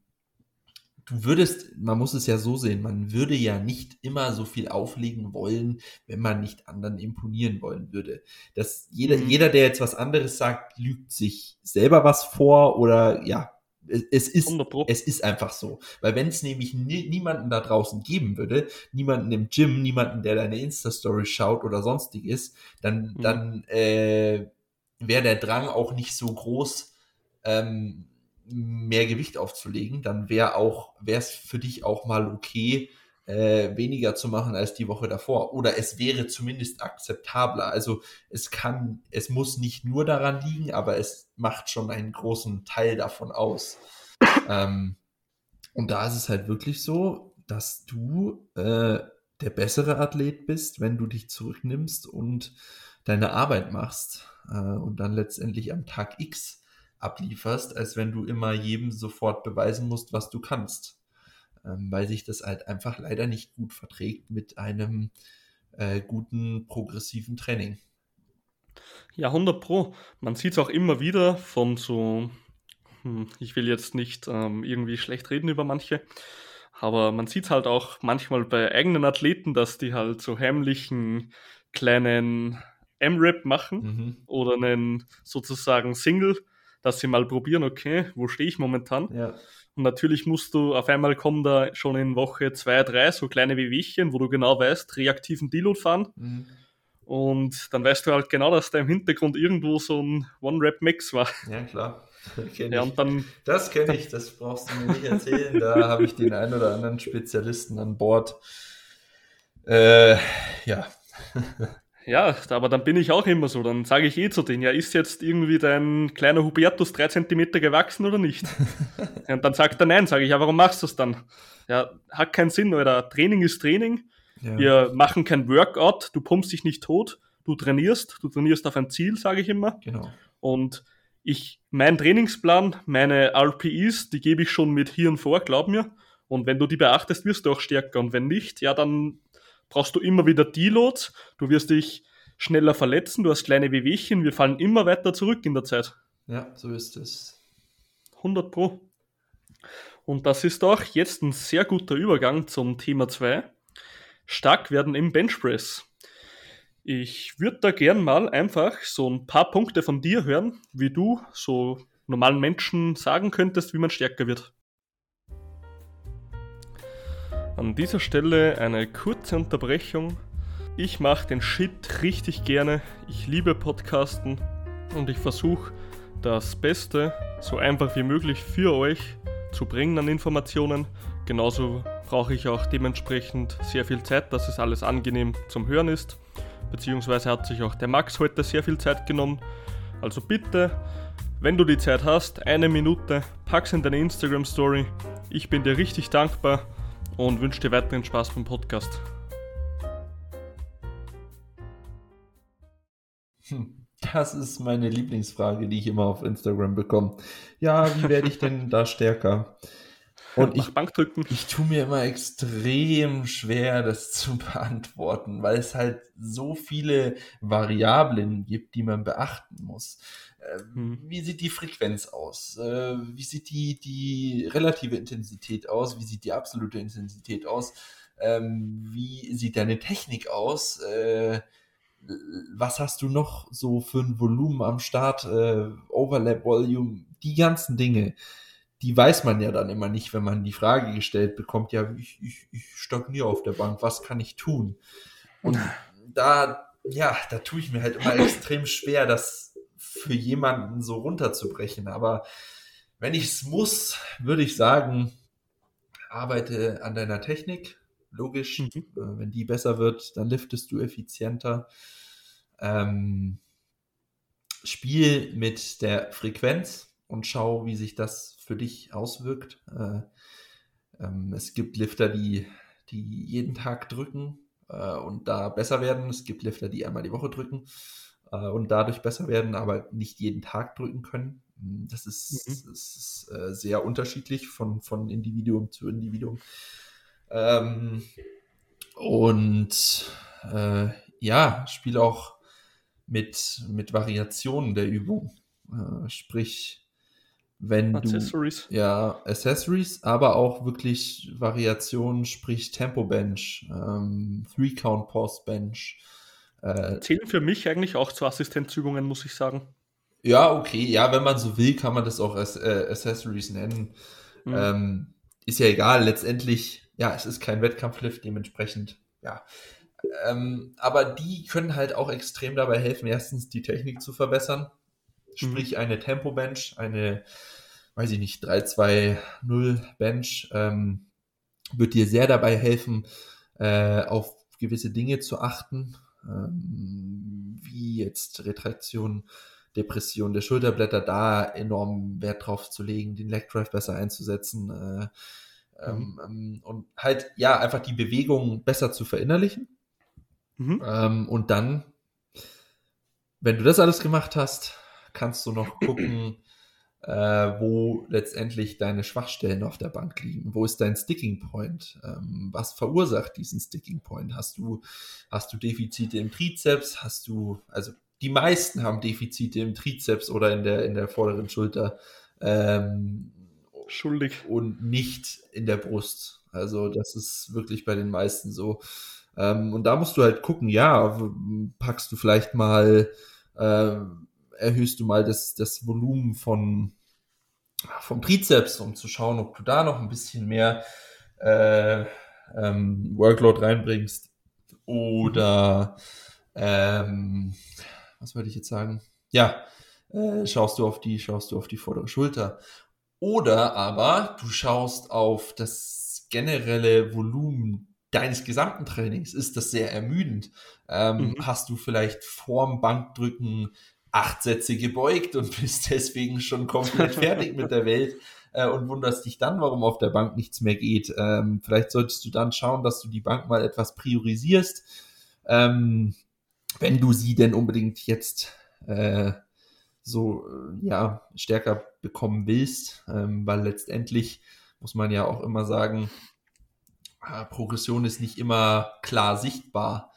[SPEAKER 2] du würdest, man muss es ja so sehen, man würde ja nicht immer so viel auflegen wollen, wenn man nicht anderen imponieren wollen würde. Das, jeder, mhm. jeder, der jetzt was anderes sagt, lügt sich selber was vor oder ja, es ist, es ist einfach so. Weil wenn es nämlich nie, niemanden da draußen geben würde, niemanden im Gym, niemanden, der deine Insta-Story schaut oder sonstiges, dann, mhm. dann äh, wäre der Drang auch nicht so groß, ähm, mehr Gewicht aufzulegen, dann wäre auch, wäre es für dich auch mal okay, äh, weniger zu machen als die Woche davor. Oder es wäre zumindest akzeptabler. Also es kann, es muss nicht nur daran liegen, aber es macht schon einen großen Teil davon aus. Ähm, und da ist es halt wirklich so, dass du äh, der bessere Athlet bist, wenn du dich zurücknimmst und deine Arbeit machst äh, und dann letztendlich am Tag X ablieferst, als wenn du immer jedem sofort beweisen musst, was du kannst. Ähm, weil sich das halt einfach leider nicht gut verträgt mit einem äh, guten progressiven Training.
[SPEAKER 1] Ja, 100 Pro. Man sieht es auch immer wieder von so, hm, ich will jetzt nicht ähm, irgendwie schlecht reden über manche, aber man sieht es halt auch manchmal bei eigenen Athleten, dass die halt so heimlichen kleinen M-Rap machen mhm. oder einen sozusagen Single, dass sie mal probieren, okay, wo stehe ich momentan? Ja. Und natürlich musst du, auf einmal kommen da schon in Woche 2, 3 so kleine Wehwehchen, wo du genau weißt, reaktiven Deload fahren. Mhm. Und dann weißt du halt genau, dass da im Hintergrund irgendwo so ein One-Rap-Mix war.
[SPEAKER 2] Ja, klar. Ja, und dann, das kenne ich, das brauchst du mir nicht erzählen. Da habe ich den einen oder anderen Spezialisten an Bord. Äh, ja.
[SPEAKER 1] Ja, aber dann bin ich auch immer so. Dann sage ich eh zu denen, ja, ist jetzt irgendwie dein kleiner Hubertus drei Zentimeter gewachsen oder nicht? und dann sagt er nein, sage ich, ja, warum machst du das dann? Ja, hat keinen Sinn, oder Training ist Training. Ja. Wir machen kein Workout, du pumpst dich nicht tot, du trainierst, du trainierst auf ein Ziel, sage ich immer. Genau. Und ich, mein Trainingsplan, meine RPEs, die gebe ich schon mit Hirn vor, glaub mir. Und wenn du die beachtest, wirst du auch stärker. Und wenn nicht, ja, dann brauchst du immer wieder Deloads, du wirst dich schneller verletzen, du hast kleine Wehwehchen, wir fallen immer weiter zurück in der Zeit.
[SPEAKER 2] Ja, so ist es.
[SPEAKER 1] 100 Pro. Und das ist auch jetzt ein sehr guter Übergang zum Thema 2. Stark werden im Benchpress. Ich würde da gern mal einfach so ein paar Punkte von dir hören, wie du so normalen Menschen sagen könntest, wie man stärker wird. An dieser Stelle eine kurze Unterbrechung. Ich mache den Shit richtig gerne. Ich liebe Podcasten und ich versuche das Beste so einfach wie möglich für euch zu bringen an Informationen. Genauso brauche ich auch dementsprechend sehr viel Zeit, dass es alles angenehm zum Hören ist. Beziehungsweise hat sich auch der Max heute sehr viel Zeit genommen. Also bitte, wenn du die Zeit hast, eine Minute, pack's in deine Instagram Story. Ich bin dir richtig dankbar und wünsche dir weiterhin Spaß beim Podcast.
[SPEAKER 2] Hm, das ist meine Lieblingsfrage, die ich immer auf Instagram bekomme. Ja, wie werde ich denn da stärker? Und ich, Bankdrücken. Ich tue mir immer extrem schwer, das zu beantworten, weil es halt so viele Variablen gibt, die man beachten muss. Hm. Wie sieht die Frequenz aus? Äh, wie sieht die, die relative Intensität aus? Wie sieht die absolute Intensität aus? Ähm, wie sieht deine Technik aus? Äh, was hast du noch so für ein Volumen am Start? Äh, Overlap Volume, die ganzen Dinge die weiß man ja dann immer nicht, wenn man die Frage gestellt bekommt, ja, ich, ich, ich stagniere auf der Bank, was kann ich tun? Und da, ja, da tue ich mir halt immer extrem schwer, das für jemanden so runterzubrechen. Aber wenn ich es muss, würde ich sagen, arbeite an deiner Technik. Logisch, mhm. Äh, wenn die besser wird, dann liftest du effizienter. Ähm, spiel mit der Frequenz und schau, wie sich das für dich auswirkt. Äh, ähm, es gibt Lifter, die, die jeden Tag drücken äh, und da besser werden. Es gibt Lifter, die einmal die Woche drücken äh, und dadurch besser werden, aber nicht jeden Tag drücken können. Hm, das ist, mhm. das ist äh, sehr unterschiedlich von, von Individuum zu Individuum. Ähm, und äh, ja, spiele auch mit, mit Variationen der Übung. Äh, sprich, wenn Accessories. du ja Accessories, aber auch wirklich Variationen, sprich Tempo Bench, ähm, Three Count Post Bench.
[SPEAKER 1] Äh, Zählen für mich eigentlich auch zu Assistenzübungen, muss ich sagen.
[SPEAKER 2] Ja, okay, ja, wenn man so will, kann man das auch als äh, Accessories nennen. Mhm. Ähm, ist ja egal, letztendlich, ja, es ist kein Wettkampflift, dementsprechend, ja. Ähm, aber die können halt auch extrem dabei helfen, erstens die Technik zu verbessern, Sprich, mhm. eine Tempo-Bench, eine, weiß ich nicht, 3-2-0 Bench, ähm, wird dir sehr dabei helfen, äh, auf gewisse Dinge zu achten, ähm, wie jetzt Retraktion, Depression der Schulterblätter, da enorm Wert drauf zu legen, den Leg Drive besser einzusetzen äh, ähm, mhm. ähm, und halt, ja, einfach die Bewegung besser zu verinnerlichen. Mhm. Ähm, und dann, wenn du das alles gemacht hast, kannst du noch gucken, äh, wo letztendlich deine Schwachstellen auf der Bank liegen. Wo ist dein Sticking Point? Ähm, was verursacht diesen Sticking Point? Hast du, hast du Defizite im Trizeps? Hast du, also die meisten haben Defizite im Trizeps oder in der, in der vorderen Schulter. Ähm,
[SPEAKER 1] Schuldig.
[SPEAKER 2] Und nicht in der Brust. Also das ist wirklich bei den meisten so. Ähm, und da musst du halt gucken, ja, packst du vielleicht mal ähm, erhöhst du mal das, das Volumen von, vom Trizeps, um zu schauen, ob du da noch ein bisschen mehr äh, ähm, Workload reinbringst. Oder ähm, was wollte ich jetzt sagen? Ja, äh, schaust du auf die, schaust du auf die vordere Schulter. Oder aber du schaust auf das generelle Volumen deines gesamten Trainings. Ist das sehr ermüdend? Ähm, mhm. Hast du vielleicht vorm Bankdrücken acht Sätze gebeugt und bist deswegen schon komplett fertig mit der Welt äh, und wunderst dich dann, warum auf der Bank nichts mehr geht. Ähm, vielleicht solltest du dann schauen, dass du die Bank mal etwas priorisierst, ähm, wenn du sie denn unbedingt jetzt äh, so äh, ja stärker bekommen willst, ähm, weil letztendlich muss man ja auch immer sagen, äh, Progression ist nicht immer klar sichtbar.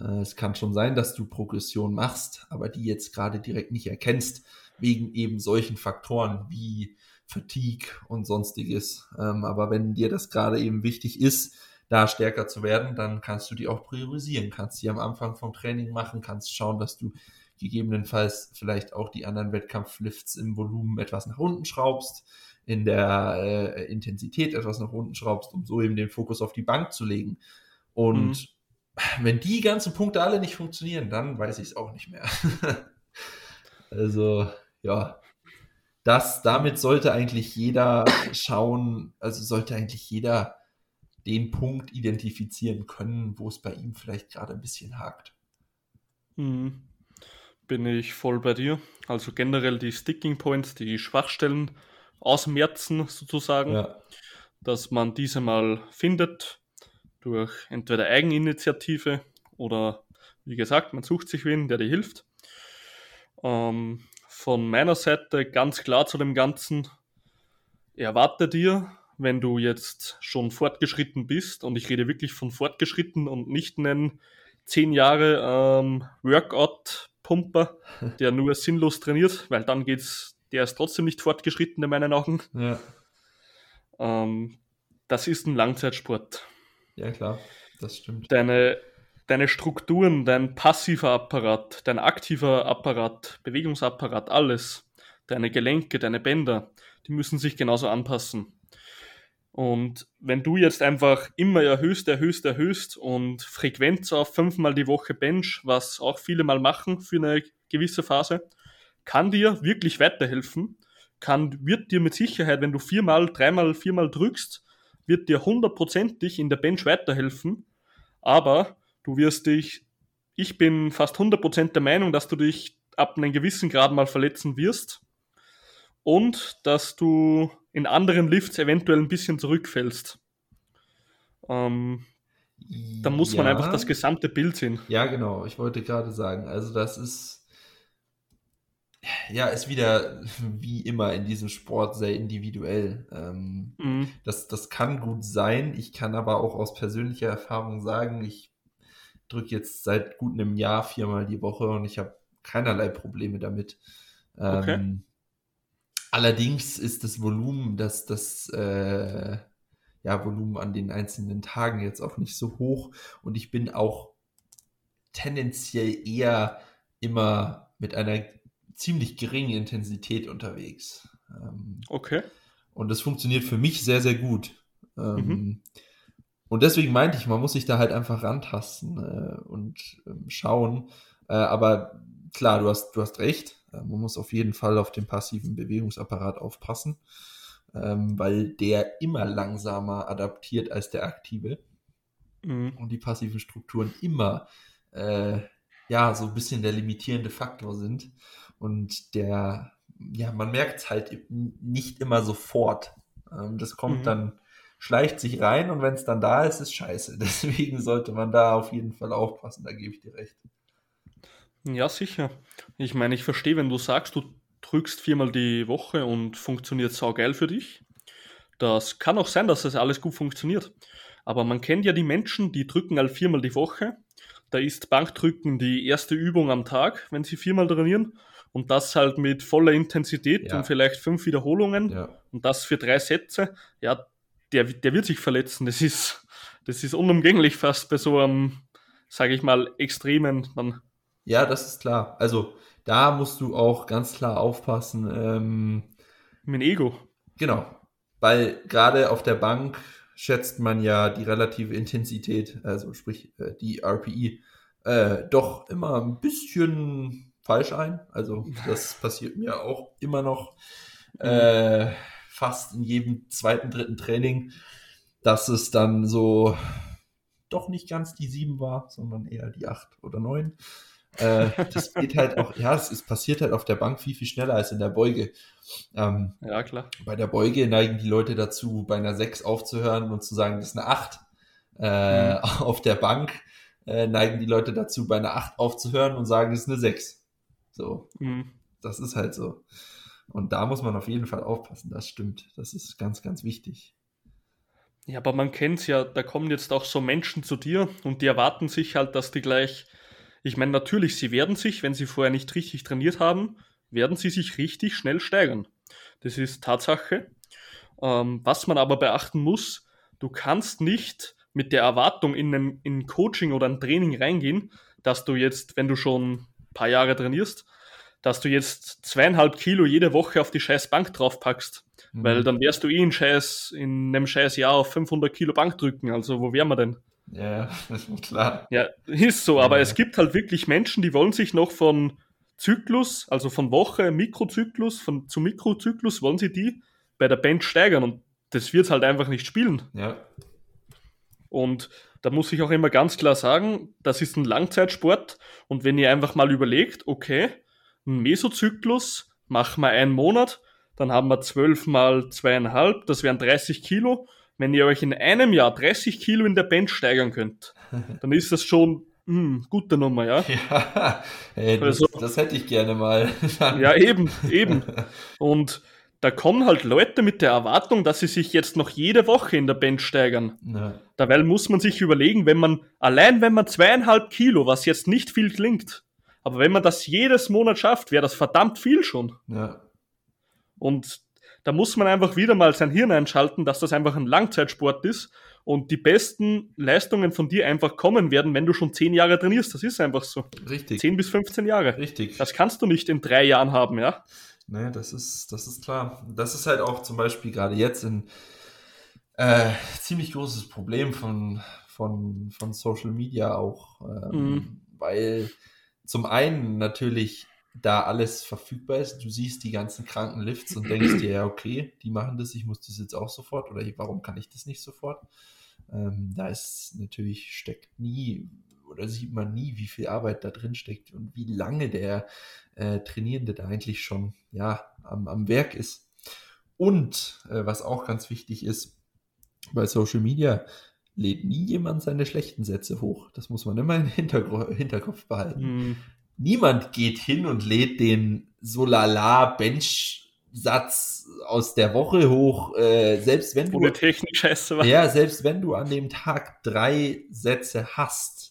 [SPEAKER 2] Äh, es kann schon sein, dass du Progression machst, aber die jetzt gerade direkt nicht erkennst, wegen eben solchen Faktoren wie Fatigue und sonstiges. Ähm, aber wenn dir das gerade eben wichtig ist, da stärker zu werden, dann kannst du die auch priorisieren. Kannst die am Anfang vom Training machen, kannst schauen, dass du gegebenenfalls vielleicht auch die anderen Wettkampflifts im Volumen etwas nach unten schraubst, in der äh, Intensität etwas nach unten schraubst, um so eben den Fokus auf die Bank zu legen. Und mhm wenn die ganzen Punkte alle nicht funktionieren, dann weiß ich es auch nicht mehr. also, ja. Das, damit sollte eigentlich jeder schauen, also sollte eigentlich jeder den Punkt identifizieren können, wo es bei ihm vielleicht gerade ein bisschen hakt.
[SPEAKER 1] Mhm. Bin ich voll bei dir. Also generell die Sticking Points, die Schwachstellen ausmerzen sozusagen, ja. dass man diese mal findet, durch entweder Eigeninitiative oder wie gesagt, man sucht sich wen, der dir hilft. Ähm, von meiner Seite ganz klar zu dem Ganzen, erwarte dir wenn du jetzt schon fortgeschritten bist, und ich rede wirklich von fortgeschritten und nicht einen zehn Jahre ähm, Workout-Pumper, der nur sinnlos trainiert, weil dann geht's, der ist trotzdem nicht fortgeschritten in meinen Augen.
[SPEAKER 2] Ja.
[SPEAKER 1] Ähm, das ist ein Langzeitsport.
[SPEAKER 2] Ja, klar, das stimmt.
[SPEAKER 1] Deine, deine Strukturen, dein passiver Apparat, dein aktiver Apparat, Bewegungsapparat, alles, deine Gelenke, deine Bänder, die müssen sich genauso anpassen. Und wenn du jetzt einfach immer erhöhst, erhöhst, erhöhst und Frequenz auf fünfmal die Woche Bench, was auch viele mal machen für eine gewisse Phase, kann dir wirklich weiterhelfen, kann, wird dir mit Sicherheit, wenn du viermal, dreimal, viermal drückst, wird dir hundertprozentig in der Bench weiterhelfen, aber du wirst dich, ich bin fast 100% der Meinung, dass du dich ab einem gewissen Grad mal verletzen wirst und dass du in anderen Lifts eventuell ein bisschen zurückfällst. Ähm, da muss ja. man einfach das gesamte Bild sehen.
[SPEAKER 2] Ja, genau. Ich wollte gerade sagen, also das ist ja, ist wieder wie immer in diesem Sport sehr individuell. Ähm, mhm. das, das kann gut sein. Ich kann aber auch aus persönlicher Erfahrung sagen, ich drücke jetzt seit gut einem Jahr viermal die Woche und ich habe keinerlei Probleme damit. Ähm, okay. Allerdings ist das Volumen, das, das äh, ja, Volumen an den einzelnen Tagen jetzt auch nicht so hoch und ich bin auch tendenziell eher immer mit einer ziemlich geringen Intensität unterwegs.
[SPEAKER 1] Ähm, okay.
[SPEAKER 2] Und das funktioniert für mich sehr, sehr gut. Ähm, mhm. Und deswegen meinte ich, man muss sich da halt einfach rantasten äh, und ähm, schauen. Äh, aber klar, du hast, du hast recht. Äh, man muss auf jeden Fall auf den passiven Bewegungsapparat aufpassen, ähm, weil der immer langsamer adaptiert als der aktive. Mhm. Und die passiven Strukturen immer äh, ja so ein bisschen der limitierende Faktor sind. Und der, ja, man merkt es halt nicht immer sofort. Ähm, das kommt mhm. dann, schleicht sich rein und wenn es dann da ist, ist scheiße. Deswegen sollte man da auf jeden Fall aufpassen, da gebe ich dir recht.
[SPEAKER 1] Ja, sicher. Ich meine, ich verstehe, wenn du sagst, du drückst viermal die Woche und funktioniert saugeil für dich. Das kann auch sein, dass das alles gut funktioniert. Aber man kennt ja die Menschen, die drücken halt viermal die Woche. Da ist Bankdrücken die erste Übung am Tag, wenn sie viermal trainieren. Und das halt mit voller Intensität ja. und vielleicht fünf Wiederholungen ja. und das für drei Sätze. Ja, der, der wird sich verletzen. Das ist, das ist unumgänglich fast bei so einem, sage ich mal, extremen. Dann.
[SPEAKER 2] Ja, das ist klar. Also da musst du auch ganz klar aufpassen. Ähm,
[SPEAKER 1] mit Ego.
[SPEAKER 2] Genau. Weil gerade auf der Bank schätzt man ja die relative Intensität, also sprich äh, die RPI, äh, doch immer ein bisschen falsch ein. Also das passiert mir auch immer noch äh, fast in jedem zweiten, dritten Training, dass es dann so doch nicht ganz die sieben war, sondern eher die acht oder neun. Äh, das geht halt auch, ja, es, ist, passiert halt auf der Bank viel, viel schneller als in der Beuge.
[SPEAKER 1] Ähm, ja, klar.
[SPEAKER 2] Bei der Beuge neigen die Leute dazu, bei einer sechs aufzuhören und zu sagen, das ist eine acht. Äh, mhm. Auf der Bank äh, neigen die Leute dazu, bei einer acht aufzuhören und sagen, das ist eine sechs. So, mhm. das ist halt so. Und da muss man auf jeden Fall aufpassen, das stimmt. Das ist ganz, ganz wichtig.
[SPEAKER 1] Ja, aber man kennt es ja, da kommen jetzt auch so Menschen zu dir und die erwarten sich halt, dass die gleich, ich meine, natürlich, sie werden sich, wenn sie vorher nicht richtig trainiert haben, werden sie sich richtig schnell steigern. Das ist Tatsache. Ähm, was man aber beachten muss, du kannst nicht mit der Erwartung in ein, in ein Coaching oder ein Training reingehen, dass du jetzt, wenn du schon paar Jahre trainierst, dass du jetzt zweieinhalb Kilo jede Woche auf die scheiß Bank draufpackst. Mhm. Weil dann wärst du eh in, scheiß, in einem scheiß Jahr auf 500 Kilo Bank drücken. Also wo wären wir denn?
[SPEAKER 2] Ja, das ist klar.
[SPEAKER 1] Ja, ist so. Aber ja. es gibt halt wirklich Menschen, die wollen sich noch von Zyklus, also von Woche, Mikrozyklus, von, zu Mikrozyklus, wollen sie die bei der Bench steigern. Und das wird halt einfach nicht spielen.
[SPEAKER 2] Ja.
[SPEAKER 1] Und da muss ich auch immer ganz klar sagen, das ist ein Langzeitsport und wenn ihr einfach mal überlegt, okay, ein Mesozyklus, machen wir einen Monat, dann haben wir zwölf mal zweieinhalb, das wären 30 Kilo. Wenn ihr euch in einem Jahr 30 Kilo in der Bench steigern könnt, dann ist das schon mh, hm, gute Nummer, ja.
[SPEAKER 2] Ja, ey, das, also, das hätte ich gerne mal.
[SPEAKER 1] ja, eben, eben. Und da kommen halt Leute mit der Erwartung, dass sie sich jetzt noch jede Woche in der Bench steigern. Ja. Dabei muss man sich überlegen, wenn man, allein wenn man zweieinhalb Kilo, was jetzt nicht viel klingt, aber wenn man das jedes Monat schafft, wäre das verdammt viel schon. Ja. Und da muss man einfach wieder mal sein Hirn einschalten, dass das einfach ein Langzeitsport ist und die besten Leistungen von dir einfach kommen werden, wenn du schon zehn Jahre trainierst. Das ist einfach so.
[SPEAKER 2] Richtig.
[SPEAKER 1] Zehn bis 15 Jahre.
[SPEAKER 2] Richtig.
[SPEAKER 1] Das kannst du nicht in drei Jahren haben, ja?
[SPEAKER 2] Nee, das ist, das ist klar. Das ist halt auch zum Beispiel gerade jetzt ein äh, ziemlich großes Problem von, von, von Social Media auch, ähm, mhm. weil zum einen natürlich da alles verfügbar ist. Du siehst die ganzen kranken Lifts und denkst dir, ja, okay, die machen das, ich muss das jetzt auch sofort oder warum kann ich das nicht sofort? Ähm, da ist natürlich, steckt nie oder sieht man nie, wie viel Arbeit da drin steckt und wie lange der äh, Trainierende da eigentlich schon ja, am, am Werk ist. Und äh, was auch ganz wichtig ist, bei Social Media lädt nie jemand seine schlechten Sätze hoch. Das muss man immer im Hinterkopf behalten. Mhm. Niemand geht hin und lädt den Solala Bench Satz aus der Woche hoch, äh, selbst wenn du.
[SPEAKER 1] Technik scheiße
[SPEAKER 2] war. Ja, selbst wenn du an dem Tag drei Sätze hast,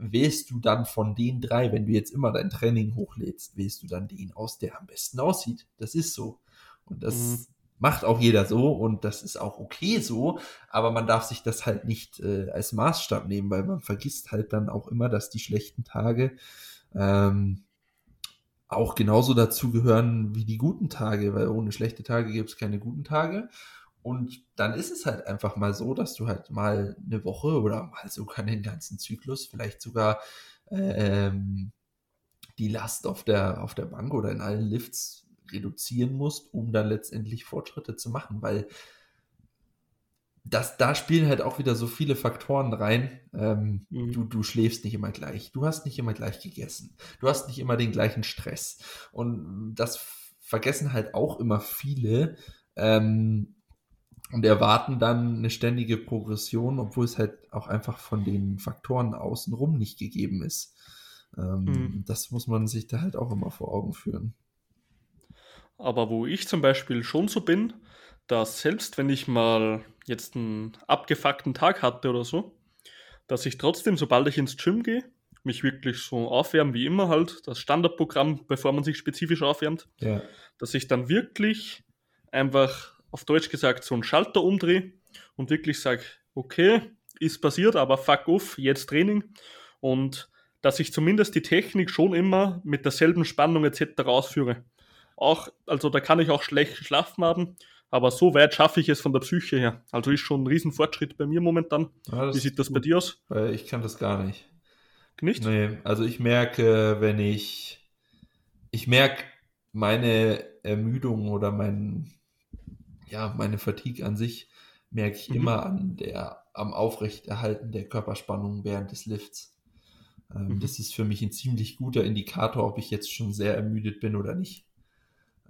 [SPEAKER 2] wählst du dann von den drei, wenn du jetzt immer dein Training hochlädst, wählst du dann den aus, der am besten aussieht. Das ist so. Und das mhm. macht auch jeder so und das ist auch okay so, aber man darf sich das halt nicht äh, als Maßstab nehmen, weil man vergisst halt dann auch immer, dass die schlechten Tage ähm, auch genauso dazu gehören wie die guten Tage, weil ohne schlechte Tage gibt es keine guten Tage. Und dann ist es halt einfach mal so, dass du halt mal eine Woche oder mal sogar den ganzen Zyklus, vielleicht sogar ähm, die Last auf der, auf der Bank oder in allen Lifts reduzieren musst, um dann letztendlich Fortschritte zu machen, weil das, da spielen halt auch wieder so viele Faktoren rein. Ähm, mhm. du, du schläfst nicht immer gleich, du hast nicht immer gleich gegessen, du hast nicht immer den gleichen Stress. Und das vergessen halt auch immer viele ähm, und erwarten dann eine ständige Progression, obwohl es halt auch einfach von den Faktoren außenrum nicht gegeben ist. Ähm, mhm. Das muss man sich da halt auch immer vor Augen führen.
[SPEAKER 1] Aber wo ich zum Beispiel schon so bin, dass selbst wenn ich mal jetzt einen abgefuckten Tag hatte oder so, dass ich trotzdem, sobald ich ins Gym gehe, mich wirklich so aufwärmen wie immer halt, das Standardprogramm, bevor man sich spezifisch aufwärmt, ja. dass ich dann wirklich einfach auf Deutsch gesagt so einen Schalter umdrehe und wirklich sage, okay, ist passiert, aber fuck off, jetzt Training und dass ich zumindest die Technik schon immer mit derselben Spannung etc. ausführe. Auch, also da kann ich auch schlecht schlafen haben, aber so weit schaffe ich es von der Psyche her. Also ist schon ein Riesenfortschritt bei mir momentan. Ja, Wie sieht das gut, bei dir aus?
[SPEAKER 2] Weil ich kann das gar nicht.
[SPEAKER 1] Nicht?
[SPEAKER 2] Nee, also ich merke, wenn ich, ich merke meine Ermüdung oder mein, ja, meine Fatigue an sich, merke ich mhm. immer an der, am Aufrechterhalten der Körperspannung während des Lifts. Ähm, mhm. Das ist für mich ein ziemlich guter Indikator, ob ich jetzt schon sehr ermüdet bin oder nicht.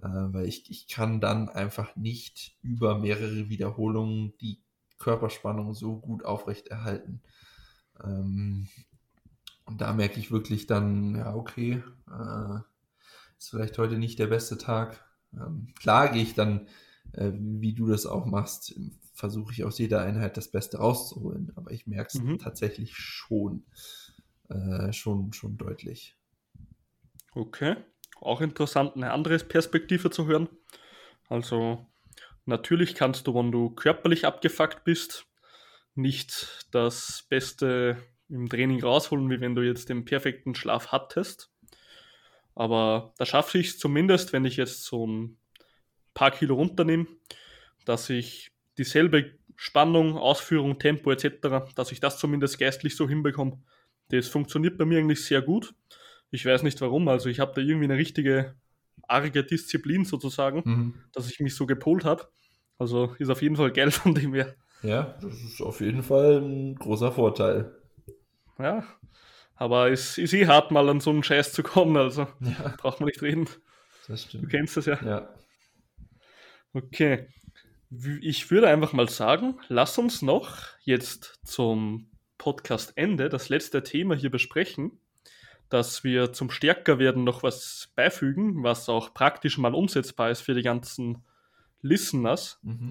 [SPEAKER 2] Äh, weil ich, ich kann dann einfach nicht über mehrere Wiederholungen die Körperspannung so gut aufrechterhalten. Ähm, und da merke ich wirklich dann, ja, okay, äh, ist vielleicht heute nicht der beste Tag. Ähm, klar gehe ich dann, äh, wie du das auch machst, versuche ich aus jeder Einheit das Beste rauszuholen. Aber ich merke es mhm. tatsächlich schon, äh, schon, schon deutlich.
[SPEAKER 1] Okay auch interessant, eine andere Perspektive zu hören. Also natürlich kannst du, wenn du körperlich abgefuckt bist, nicht das Beste im Training rausholen, wie wenn du jetzt den perfekten Schlaf hattest. Aber da schaffe ich es zumindest, wenn ich jetzt so ein paar Kilo runternehme, dass ich dieselbe Spannung, Ausführung, Tempo etc., dass ich das zumindest geistlich so hinbekomme. Das funktioniert bei mir eigentlich sehr gut. Ich weiß nicht warum. Also ich habe da irgendwie eine richtige arge Disziplin sozusagen, mhm. dass ich mich so gepolt habe. Also ist auf jeden Fall geil von dem her.
[SPEAKER 2] Ja, das ist auf jeden Fall ein großer Vorteil.
[SPEAKER 1] Ja, aber es ist eh hart, mal an so einen Scheiß zu kommen, also ja. braucht man nicht reden.
[SPEAKER 2] Das stimmt.
[SPEAKER 1] Du kennst das ja.
[SPEAKER 2] Ja.
[SPEAKER 1] Okay. Ich würde einfach mal sagen, lass uns noch jetzt zum Podcast-Ende das letzte Thema hier besprechen dass wir zum Stärkerwerden noch was beifügen, was auch praktisch mal umsetzbar ist für die ganzen Listeners. Mhm.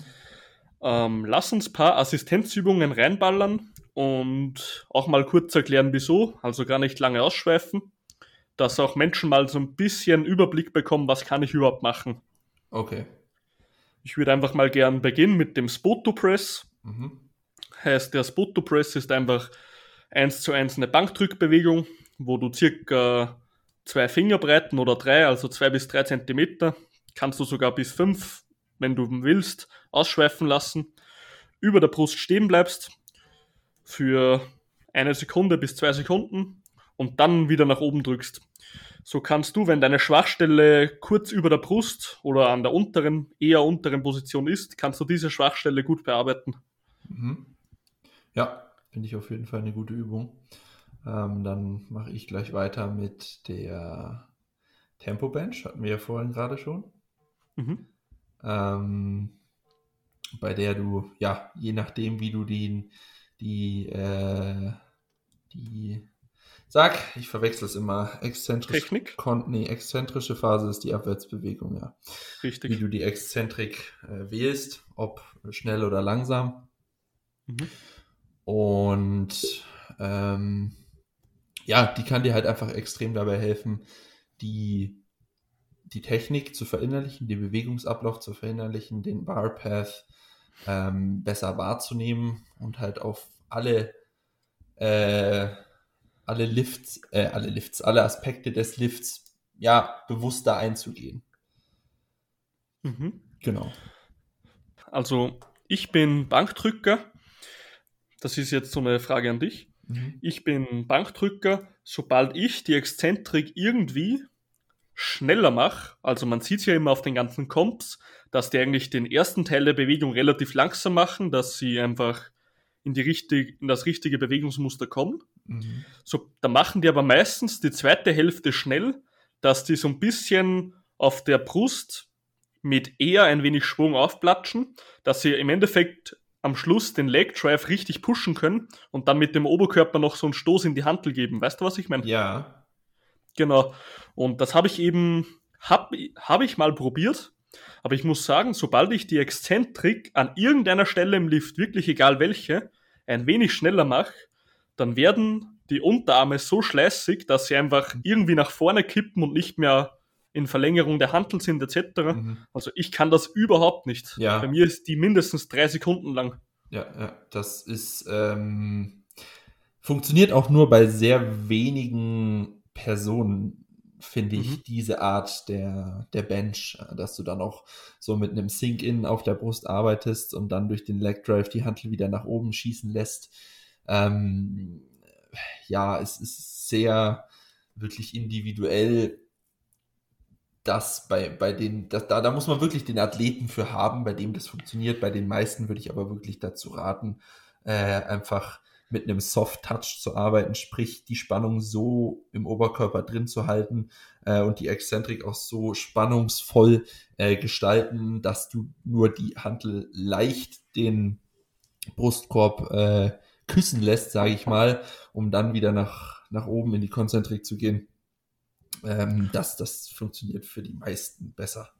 [SPEAKER 1] Ähm, lass uns ein paar Assistenzübungen reinballern und auch mal kurz erklären, wieso, also gar nicht lange ausschweifen, dass auch Menschen mal so ein bisschen Überblick bekommen, was kann ich überhaupt machen.
[SPEAKER 2] Okay.
[SPEAKER 1] Ich würde einfach mal gern beginnen mit dem Spoto Press. Mhm. Heißt, der Spoto Press ist einfach eins zu eins eine Bankdrückbewegung, wo du circa zwei Fingerbreiten oder drei, also zwei bis drei Zentimeter, kannst du sogar bis fünf, wenn du willst, ausschweifen lassen, über der Brust stehen bleibst für eine Sekunde bis zwei Sekunden und dann wieder nach oben drückst. So kannst du, wenn deine Schwachstelle kurz über der Brust oder an der unteren, eher unteren Position ist, kannst du diese Schwachstelle gut bearbeiten.
[SPEAKER 2] Mhm. Ja, finde ich auf jeden Fall eine gute Übung. Ähm, dann mache ich gleich weiter mit der Tempo Bench, hatten wir ja vorhin gerade schon. Mhm. Ähm, bei der du, ja, je nachdem, wie du den, die, äh, die, sag, ich verwechsel es immer, exzentrisch,
[SPEAKER 1] Technik?
[SPEAKER 2] Kon nee, exzentrische Phase ist die Abwärtsbewegung, ja.
[SPEAKER 1] Richtig.
[SPEAKER 2] Wie du die Exzentrik äh, wählst, ob schnell oder langsam. Mhm. Und ähm, ja, die kann dir halt einfach extrem dabei helfen, die, die Technik zu verinnerlichen, den Bewegungsablauf zu verinnerlichen, den Barpath ähm, besser wahrzunehmen und halt auf alle, äh, alle Lifts, äh, alle Lifts, alle Aspekte des Lifts ja bewusster einzugehen.
[SPEAKER 1] Mhm.
[SPEAKER 2] Genau.
[SPEAKER 1] Also ich bin Bankdrücker. Das ist jetzt so eine Frage an dich. Mhm. Ich bin Bankdrücker. Sobald ich die Exzentrik irgendwie schneller mache, also man sieht es ja immer auf den ganzen Comps, dass die eigentlich den ersten Teil der Bewegung relativ langsam machen, dass sie einfach in, die richtig, in das richtige Bewegungsmuster kommen. Mhm. So, da machen die aber meistens die zweite Hälfte schnell, dass die so ein bisschen auf der Brust mit eher ein wenig Schwung aufplatschen, dass sie im Endeffekt am Schluss den Leg Drive richtig pushen können und dann mit dem Oberkörper noch so einen Stoß in die Handel geben. Weißt du, was ich meine?
[SPEAKER 2] Ja.
[SPEAKER 1] Genau. Und das habe ich eben, habe hab ich mal probiert. Aber ich muss sagen, sobald ich die Exzentrik an irgendeiner Stelle im Lift, wirklich egal welche, ein wenig schneller mache, dann werden die Unterarme so schleißig, dass sie einfach irgendwie nach vorne kippen und nicht mehr in Verlängerung der Handel sind etc. Mhm. Also ich kann das überhaupt nicht.
[SPEAKER 2] Ja.
[SPEAKER 1] Bei mir ist die mindestens drei Sekunden lang.
[SPEAKER 2] Ja, ja, das ist ähm, funktioniert auch nur bei sehr wenigen Personen, finde ich, mhm. diese Art der, der Bench, dass du dann auch so mit einem Sink-In auf der Brust arbeitest und dann durch den Leg Drive die Handel wieder nach oben schießen lässt. Ähm, ja, es ist sehr wirklich individuell das bei, bei den, das, da, da muss man wirklich den Athleten für haben, bei dem das funktioniert. Bei den meisten würde ich aber wirklich dazu raten, äh, einfach mit einem Soft Touch zu arbeiten, sprich die Spannung so im Oberkörper drin zu halten äh, und die Exzentrik auch so spannungsvoll äh, gestalten, dass du nur die Handel leicht den Brustkorb äh, küssen lässt, sage ich mal, um dann wieder nach, nach oben in die Konzentrik zu gehen ähm, das, das funktioniert für die meisten besser.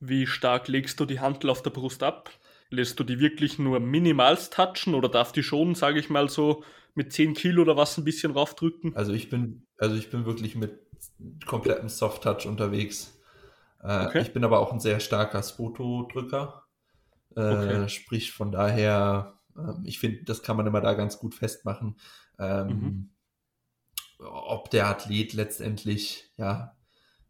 [SPEAKER 1] Wie stark legst du die Handel auf der Brust ab? Lässt du die wirklich nur minimals touchen oder darf die schon, sage ich mal so, mit 10 Kilo oder was ein bisschen raufdrücken?
[SPEAKER 2] Also ich bin, also ich bin wirklich mit komplettem Soft Touch unterwegs. Äh, okay. Ich bin aber auch ein sehr starker Spoto-Drücker. Äh, okay. Sprich, von daher, äh, ich finde, das kann man immer da ganz gut festmachen. Ähm, mhm ob der Athlet letztendlich ja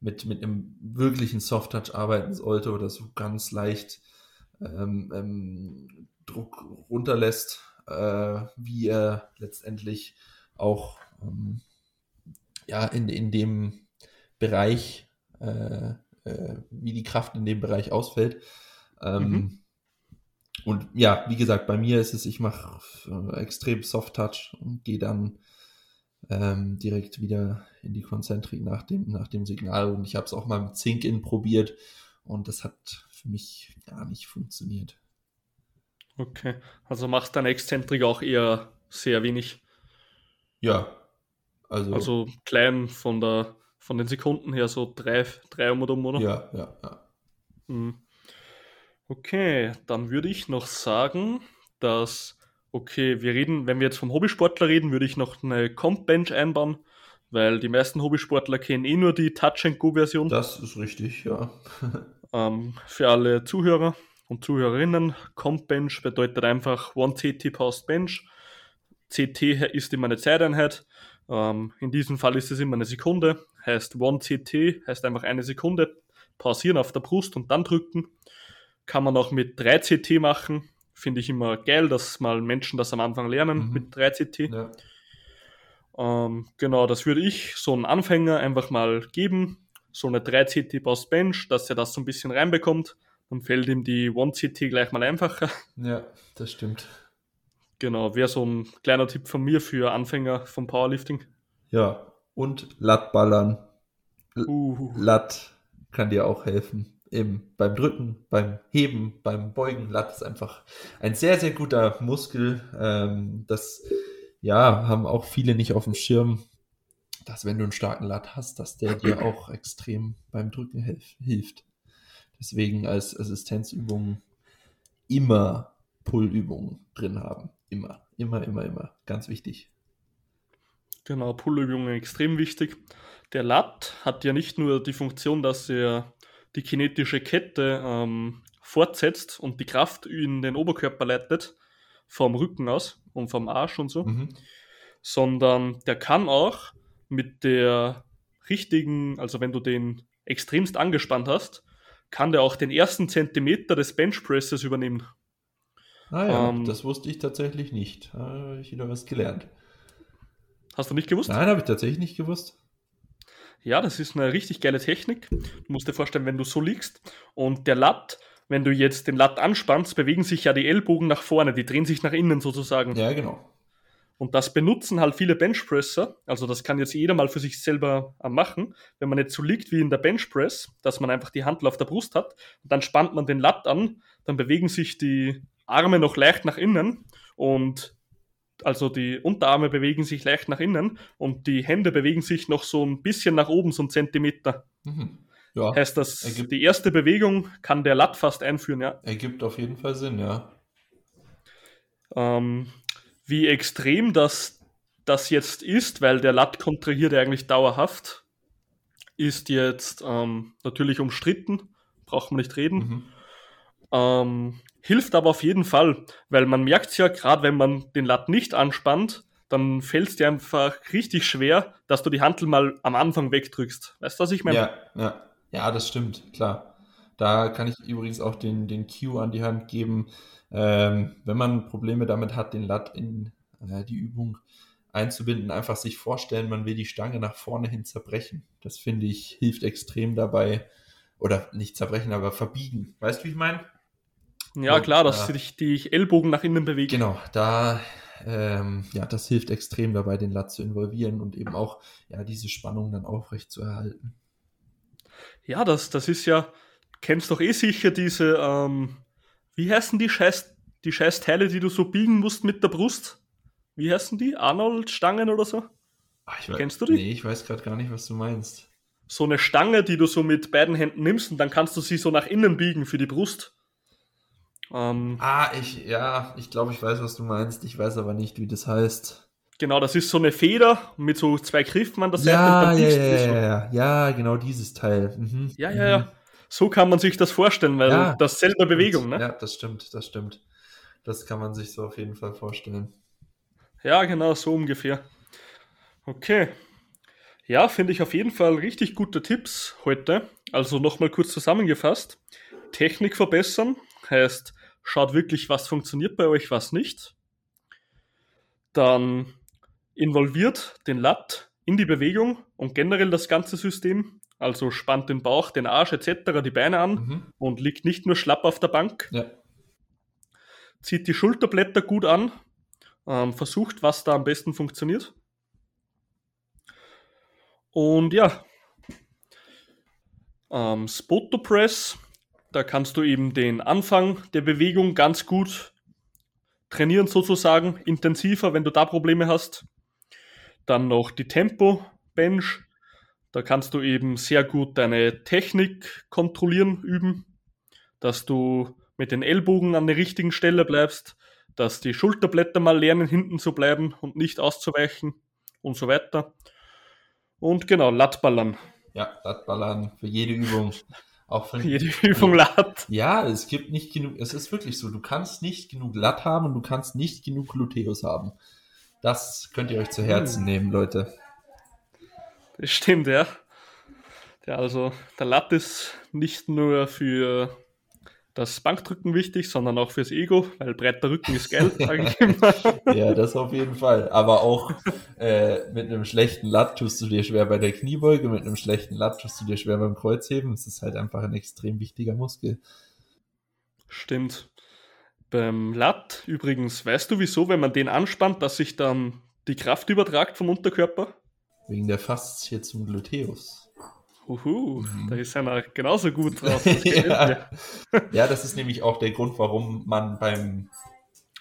[SPEAKER 2] mit, mit einem wirklichen Soft-Touch arbeiten sollte oder so ganz leicht ähm, ähm, Druck runterlässt, äh, wie er letztendlich auch ähm, ja, in, in dem Bereich, äh, äh, wie die Kraft in dem Bereich ausfällt. Ähm, mhm. Und ja, wie gesagt, bei mir ist es, ich mache äh, extrem Soft Touch und gehe dann ähm, direkt wieder in die Konzentrik nach dem, nach dem Signal. Und ich habe es auch mal mit Zink-In probiert und das hat für mich gar nicht funktioniert.
[SPEAKER 1] Okay, also machst deine Exzentrik auch eher sehr wenig.
[SPEAKER 2] Ja, Also,
[SPEAKER 1] Also klein von der von den Sekunden her, so drei, drei um oder um, oder?
[SPEAKER 2] ja, ja, ja.
[SPEAKER 1] Mhm. Okay, dann würde ich noch sagen, dass, okay, wir reden, wenn wir jetzt vom Hobbysportler reden, würde ich noch eine Comp-Bench einbauen, weil die meisten Hobbysportler kennen eh nur die Touch-and-Go-Version.
[SPEAKER 2] Das ist richtig, ja.
[SPEAKER 1] Ähm, für alle Zuhörer und Zuhörerinnen, Comp Bench bedeutet einfach One CT Post Bench. CT ist immer eine Zeiteinheit. Ähm, in diesem Fall ist es immer eine Sekunde. Heißt One CT, heißt einfach eine Sekunde. Pausieren auf der Brust und dann drücken. Kann man auch mit 3 CT machen. Finde ich immer geil, dass mal Menschen das am Anfang lernen
[SPEAKER 2] Mhm.
[SPEAKER 1] mit 3 CT.
[SPEAKER 2] ja.
[SPEAKER 1] Ähm, genau, das würde ich so einen Anfänger einfach mal geben. So eine 3 CT Post Bench, dass er das so ein bisschen reinbekommt. Dann fällt ihm die 1 CT gleich mal einfacher.
[SPEAKER 2] Ja, das stimmt.
[SPEAKER 1] Genau, wäre so ein kleiner Tipp von mir für Anfänger vom Powerlifting.
[SPEAKER 2] Ja, und Lattballern.
[SPEAKER 1] Uh,
[SPEAKER 2] Latt kann dir auch helfen. Eben beim Drücken, beim Heben, beim Beugen. Latt ist einfach ein sehr, sehr guter Muskel. Ähm, das ja, haben auch viele nicht auf dem Schirm, dass wenn du einen starken Latt hast, dass der dir auch extrem beim Drücken helf hilft. Deswegen als Assistenzübung immer Pullübungen drin haben. Immer, immer, immer, immer. Ganz wichtig.
[SPEAKER 1] genau, Pullübungen extrem wichtig. Der Lat hat ja nicht nur die Funktion, dass er die kinetische Kette ähm, fortsetzt und die Kraft in den Oberkörper leitet, vom Rücken aus und vom Arsch und so.
[SPEAKER 2] Mhm.
[SPEAKER 1] sondern der kann auch mit der richtigen, also wenn du den extremst angespannt hast, kann der auch den ersten Zentimeter des Benchpresses übernehmen.
[SPEAKER 2] Ah ja,
[SPEAKER 1] Ähm,
[SPEAKER 2] das wusste ich tatsächlich nicht. Habe ich wieder was gelernt.
[SPEAKER 1] Hast du nicht gewusst?
[SPEAKER 2] Nein, habe ich tatsächlich nicht gewusst.
[SPEAKER 1] Ja, das ist eine richtig geile Technik. Du musst dir vorstellen, wenn du so liegst und der Lat, wenn du jetzt den Lat anspannst, bewegen sich ja die Ellbogen nach vorne, die drehen sich nach innen sozusagen.
[SPEAKER 2] Ja, genau.
[SPEAKER 1] Und das benutzen halt viele Benchpresser. Also das kann jetzt jeder mal für sich selber äh, machen. Wenn man jetzt so liegt wie in der Benchpress, dass man einfach die Handel auf der Brust hat und dann spannt man den Lat an, dann bewegen sich die Arme noch leicht nach innen und also die Unterarme bewegen sich leicht nach innen und die Hände bewegen sich noch so ein bisschen nach oben, so einen Zentimeter.
[SPEAKER 2] Mhm. Ja,
[SPEAKER 1] Heißt das,
[SPEAKER 2] ergibt-
[SPEAKER 1] die erste Bewegung kann der Lat fast einführen, ja.
[SPEAKER 2] ergibt auf jeden Fall Sinn, ja.
[SPEAKER 1] ähm, wie extrem das, das jetzt ist, weil der Lat kontrahiert ja eigentlich dauerhaft, ist jetzt ähm, natürlich umstritten, braucht man nicht reden.
[SPEAKER 2] Mhm.
[SPEAKER 1] Ähm, hilft aber auf jeden Fall, weil man merkt ja, gerade wenn man den Lat nicht anspannt, dann fällt es dir einfach richtig schwer, dass du die Hantel mal am Anfang wegdrückst. Weißt du, was ich meine?
[SPEAKER 2] Ja, ja. Ja, das stimmt, klar. Da kann ich übrigens auch den, den Cue an die Hand geben. Ähm, wenn man Probleme damit hat, den Lat in äh, die Übung einzubinden, einfach sich vorstellen, man will die Stange nach vorne hin zerbrechen. Das finde ich hilft extrem dabei. Oder nicht zerbrechen, aber verbiegen. Weißt du, wie ich meine?
[SPEAKER 1] Ja, klar, dass
[SPEAKER 2] Ja.
[SPEAKER 1] sich die Ellbogen nach innen bewegen.
[SPEAKER 2] Genau, da, ähm, ja, das hilft extrem dabei, den Lat zu involvieren und eben auch, ja, diese Spannung dann aufrecht zu erhalten.
[SPEAKER 1] Ja, das, das ist ja, kennst doch eh sicher diese, ähm, wie heißen die scheiß, die scheiß Teile, die du so biegen musst mit der Brust? Wie heißen die? Arnold-Stangen oder so?
[SPEAKER 2] Ah, ich wei-
[SPEAKER 1] Kennst du die?
[SPEAKER 2] Nee, ich weiß gerade gar nicht, was du meinst.
[SPEAKER 1] So eine Stange, die du so mit beiden Händen nimmst und dann kannst du sie so nach innen biegen für die Brust. Ähm,
[SPEAKER 2] Ah, ich, ja, ich glaube, ich weiß, was du meinst. Ich weiß aber nicht, wie das heißt.
[SPEAKER 1] genau, das ist so eine Feder mit so zwei Griffen an der Seite.
[SPEAKER 2] Ja, ja, ja, ja, ja, genau dieses Teil. Mhm.
[SPEAKER 1] ja,
[SPEAKER 2] mhm.
[SPEAKER 1] ja, ja. So kann man sich das vorstellen, weil
[SPEAKER 2] Ja,
[SPEAKER 1] das selber Bewegung, ne?
[SPEAKER 2] Ja, das stimmt, das stimmt. Das kann man sich so auf jeden Fall vorstellen.
[SPEAKER 1] Ja, genau, so ungefähr. Okay. Ja, finde ich auf jeden Fall richtig gute Tipps heute. Also nochmal kurz zusammengefasst. Technik verbessern heißt, schaut wirklich, was funktioniert bei euch, was nicht. Dann involviert den Lat in die Bewegung und generell das ganze System. Also spannt den Bauch, den Arsch etc., die Beine an
[SPEAKER 2] Mhm.
[SPEAKER 1] und liegt nicht nur schlapp auf der Bank
[SPEAKER 2] Ja,
[SPEAKER 1] zieht die Schulterblätter gut an, ähm, versucht, was da am besten funktioniert. Und ja, ähm, Spoto Press, da kannst du eben den Anfang der Bewegung ganz gut trainieren, sozusagen, intensiver, wenn du da Probleme hast. Dann noch die Tempo Bench. Da kannst du eben sehr gut deine Technik kontrollieren, üben, dass du mit den Ellbogen an der richtigen Stelle bleibst, dass die Schulterblätter mal lernen, hinten zu bleiben und nicht auszuweichen und so weiter. Und genau, Lattballern.
[SPEAKER 2] Ja, Lattballern für jede Übung.
[SPEAKER 1] Auch für jede Übung Latt.
[SPEAKER 2] Ja, es gibt nicht genug, es ist wirklich so, du kannst nicht genug Latt haben und du kannst nicht genug Gluteus haben. Das könnt ihr euch zu Herzen hm. nehmen, Leute.
[SPEAKER 1] Das stimmt, ja. ja. Also der Latt ist nicht nur für das Bankdrücken wichtig, sondern auch fürs Ego, weil breiter Rücken ist geil, sage ich immer.
[SPEAKER 2] ja, das auf jeden Fall. Aber auch äh, mit einem schlechten Latt tust du dir schwer bei der Kniebeuge, mit einem schlechten Latt tust du dir schwer beim Kreuzheben. Es ist halt einfach ein extrem wichtiger Muskel.
[SPEAKER 1] Stimmt. Beim Latt übrigens, weißt du wieso, wenn man den anspannt, dass sich dann die Kraft übertragt vom Unterkörper?
[SPEAKER 2] Wegen der Faszie zum Gluteus.
[SPEAKER 1] Uhu, mhm. da ist einer genauso gut drauf.
[SPEAKER 2] Das ja. ja, das ist nämlich auch der Grund, warum man beim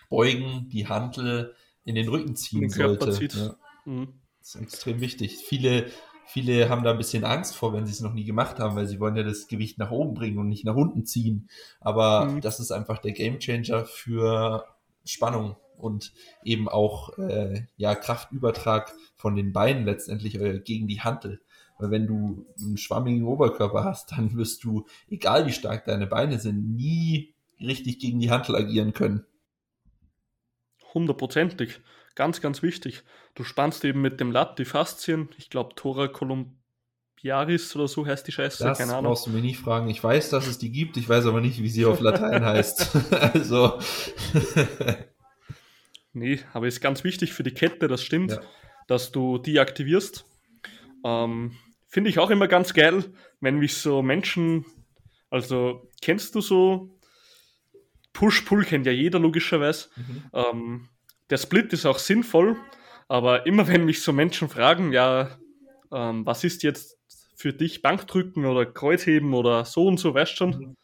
[SPEAKER 2] Beugen die Hantel in den Rücken ziehen den sollte. Zieht. Ja. Mhm. Das ist extrem wichtig. Viele, viele haben da ein bisschen Angst vor, wenn sie es noch nie gemacht haben, weil sie wollen ja das Gewicht nach oben bringen und nicht nach unten ziehen. Aber mhm. das ist einfach der Gamechanger für Spannung und eben auch äh, ja, Kraftübertrag von den Beinen letztendlich äh, gegen die Hantel. Weil wenn du einen schwammigen Oberkörper hast, dann wirst du, egal wie stark deine Beine sind, nie richtig gegen die Hantel agieren können.
[SPEAKER 1] Hundertprozentig. Ganz, ganz wichtig. Du spannst eben mit dem Latt die Faszien. Ich glaube, Tora Columbiaris oder so heißt die Scheiße.
[SPEAKER 2] Das Keine Ahnung. brauchst du mir nicht fragen. Ich weiß, dass es die gibt. Ich weiß aber nicht, wie sie auf Latein heißt. also.
[SPEAKER 1] nee, aber ist ganz wichtig für die Kette, das stimmt, ja. dass du die aktivierst. Ähm, Finde ich auch immer ganz geil, wenn mich so Menschen, also kennst du so Push-Pull kennt ja jeder logischerweise. Mhm. Ähm, der Split ist auch sinnvoll, aber immer wenn mich so Menschen fragen, ja, ähm, was ist jetzt für dich Bankdrücken oder Kreuzheben oder so und so, weißt schon, mhm.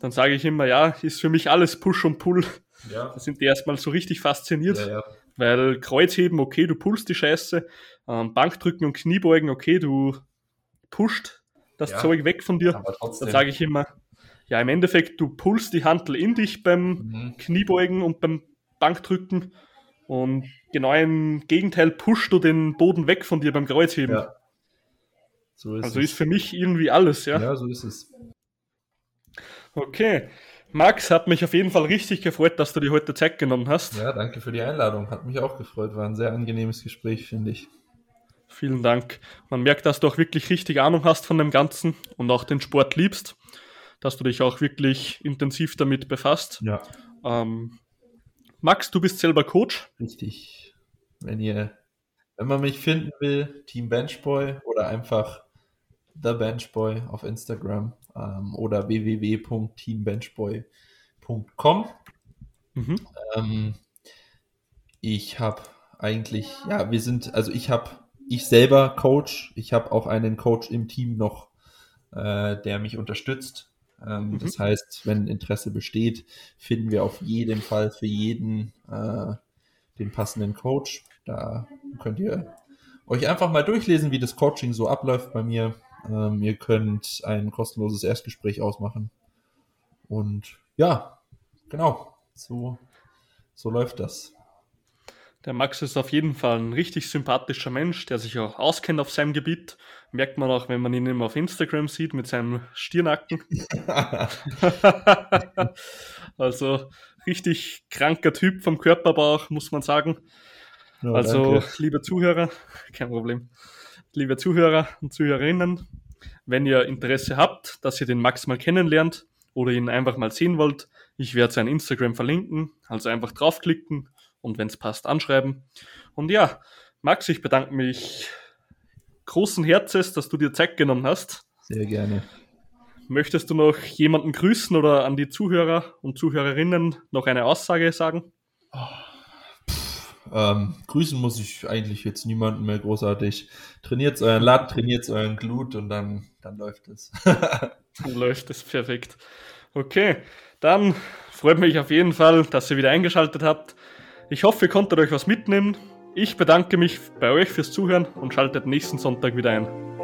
[SPEAKER 1] dann sage ich immer, ja, ist für mich alles Push und Pull. Ja. Da sind die erstmal so richtig fasziniert. Ja, ja. Weil Kreuzheben, okay, du pullst die Scheiße. Ähm, Bankdrücken und Kniebeugen, okay, du pusht das ja, Zeug weg von dir. Dann sage ich immer, ja, im Endeffekt, du pullst die Hantel in dich beim mhm. Kniebeugen und beim Bankdrücken. Und genau im Gegenteil pusht du den Boden weg von dir beim Kreuzheben. Ja. So ist also es. ist für mich irgendwie alles, ja.
[SPEAKER 2] Ja, so ist es.
[SPEAKER 1] Okay. Max, hat mich auf jeden Fall richtig gefreut, dass du dir heute Zeit genommen hast.
[SPEAKER 2] Ja, danke für die Einladung. Hat mich auch gefreut. War ein sehr angenehmes Gespräch, finde ich.
[SPEAKER 1] Vielen Dank. Man merkt, dass du auch wirklich richtig Ahnung hast von dem Ganzen und auch den Sport liebst, dass du dich auch wirklich intensiv damit befasst.
[SPEAKER 2] Ja.
[SPEAKER 1] Ähm, Max, du bist selber Coach.
[SPEAKER 2] Richtig. Wenn ihr, wenn man mich finden will, Team Benchboy oder einfach The Benchboy auf Instagram ähm, oder www.teambenchboy.com. Mhm. Ähm, ich habe eigentlich, ja, wir sind, also ich habe, ich selber Coach, ich habe auch einen Coach im Team noch, äh, der mich unterstützt. Ähm, mhm. Das heißt, wenn Interesse besteht, finden wir auf jeden Fall für jeden äh, den passenden Coach. Da könnt ihr euch einfach mal durchlesen, wie das Coaching so abläuft bei mir. Ähm, ihr könnt ein kostenloses Erstgespräch ausmachen. Und ja, genau, so, so läuft das.
[SPEAKER 1] Der Max ist auf jeden Fall ein richtig sympathischer Mensch, der sich auch auskennt auf seinem Gebiet. Merkt man auch, wenn man ihn immer auf Instagram sieht mit seinem Stirnacken. also richtig kranker Typ vom Körperbauch, muss man sagen. Oh, also, danke. liebe Zuhörer, kein Problem liebe Zuhörer und Zuhörerinnen, wenn ihr Interesse habt, dass ihr den Max mal kennenlernt oder ihn einfach mal sehen wollt, ich werde sein Instagram verlinken, also einfach draufklicken und wenn es passt, anschreiben. Und ja, Max, ich bedanke mich großen Herzens, dass du dir Zeit genommen hast.
[SPEAKER 2] Sehr gerne.
[SPEAKER 1] Möchtest du noch jemanden grüßen oder an die Zuhörer und Zuhörerinnen noch eine Aussage sagen? Oh
[SPEAKER 2] ähm, grüßen muss ich eigentlich jetzt niemanden mehr großartig. Trainiert euren Lat, trainiert euren Glut und dann, dann läuft es.
[SPEAKER 1] dann läuft es perfekt. Okay, dann freut mich auf jeden Fall, dass ihr wieder eingeschaltet habt. Ich hoffe, ihr konntet euch was mitnehmen. Ich bedanke mich bei euch fürs Zuhören und schaltet nächsten Sonntag wieder ein.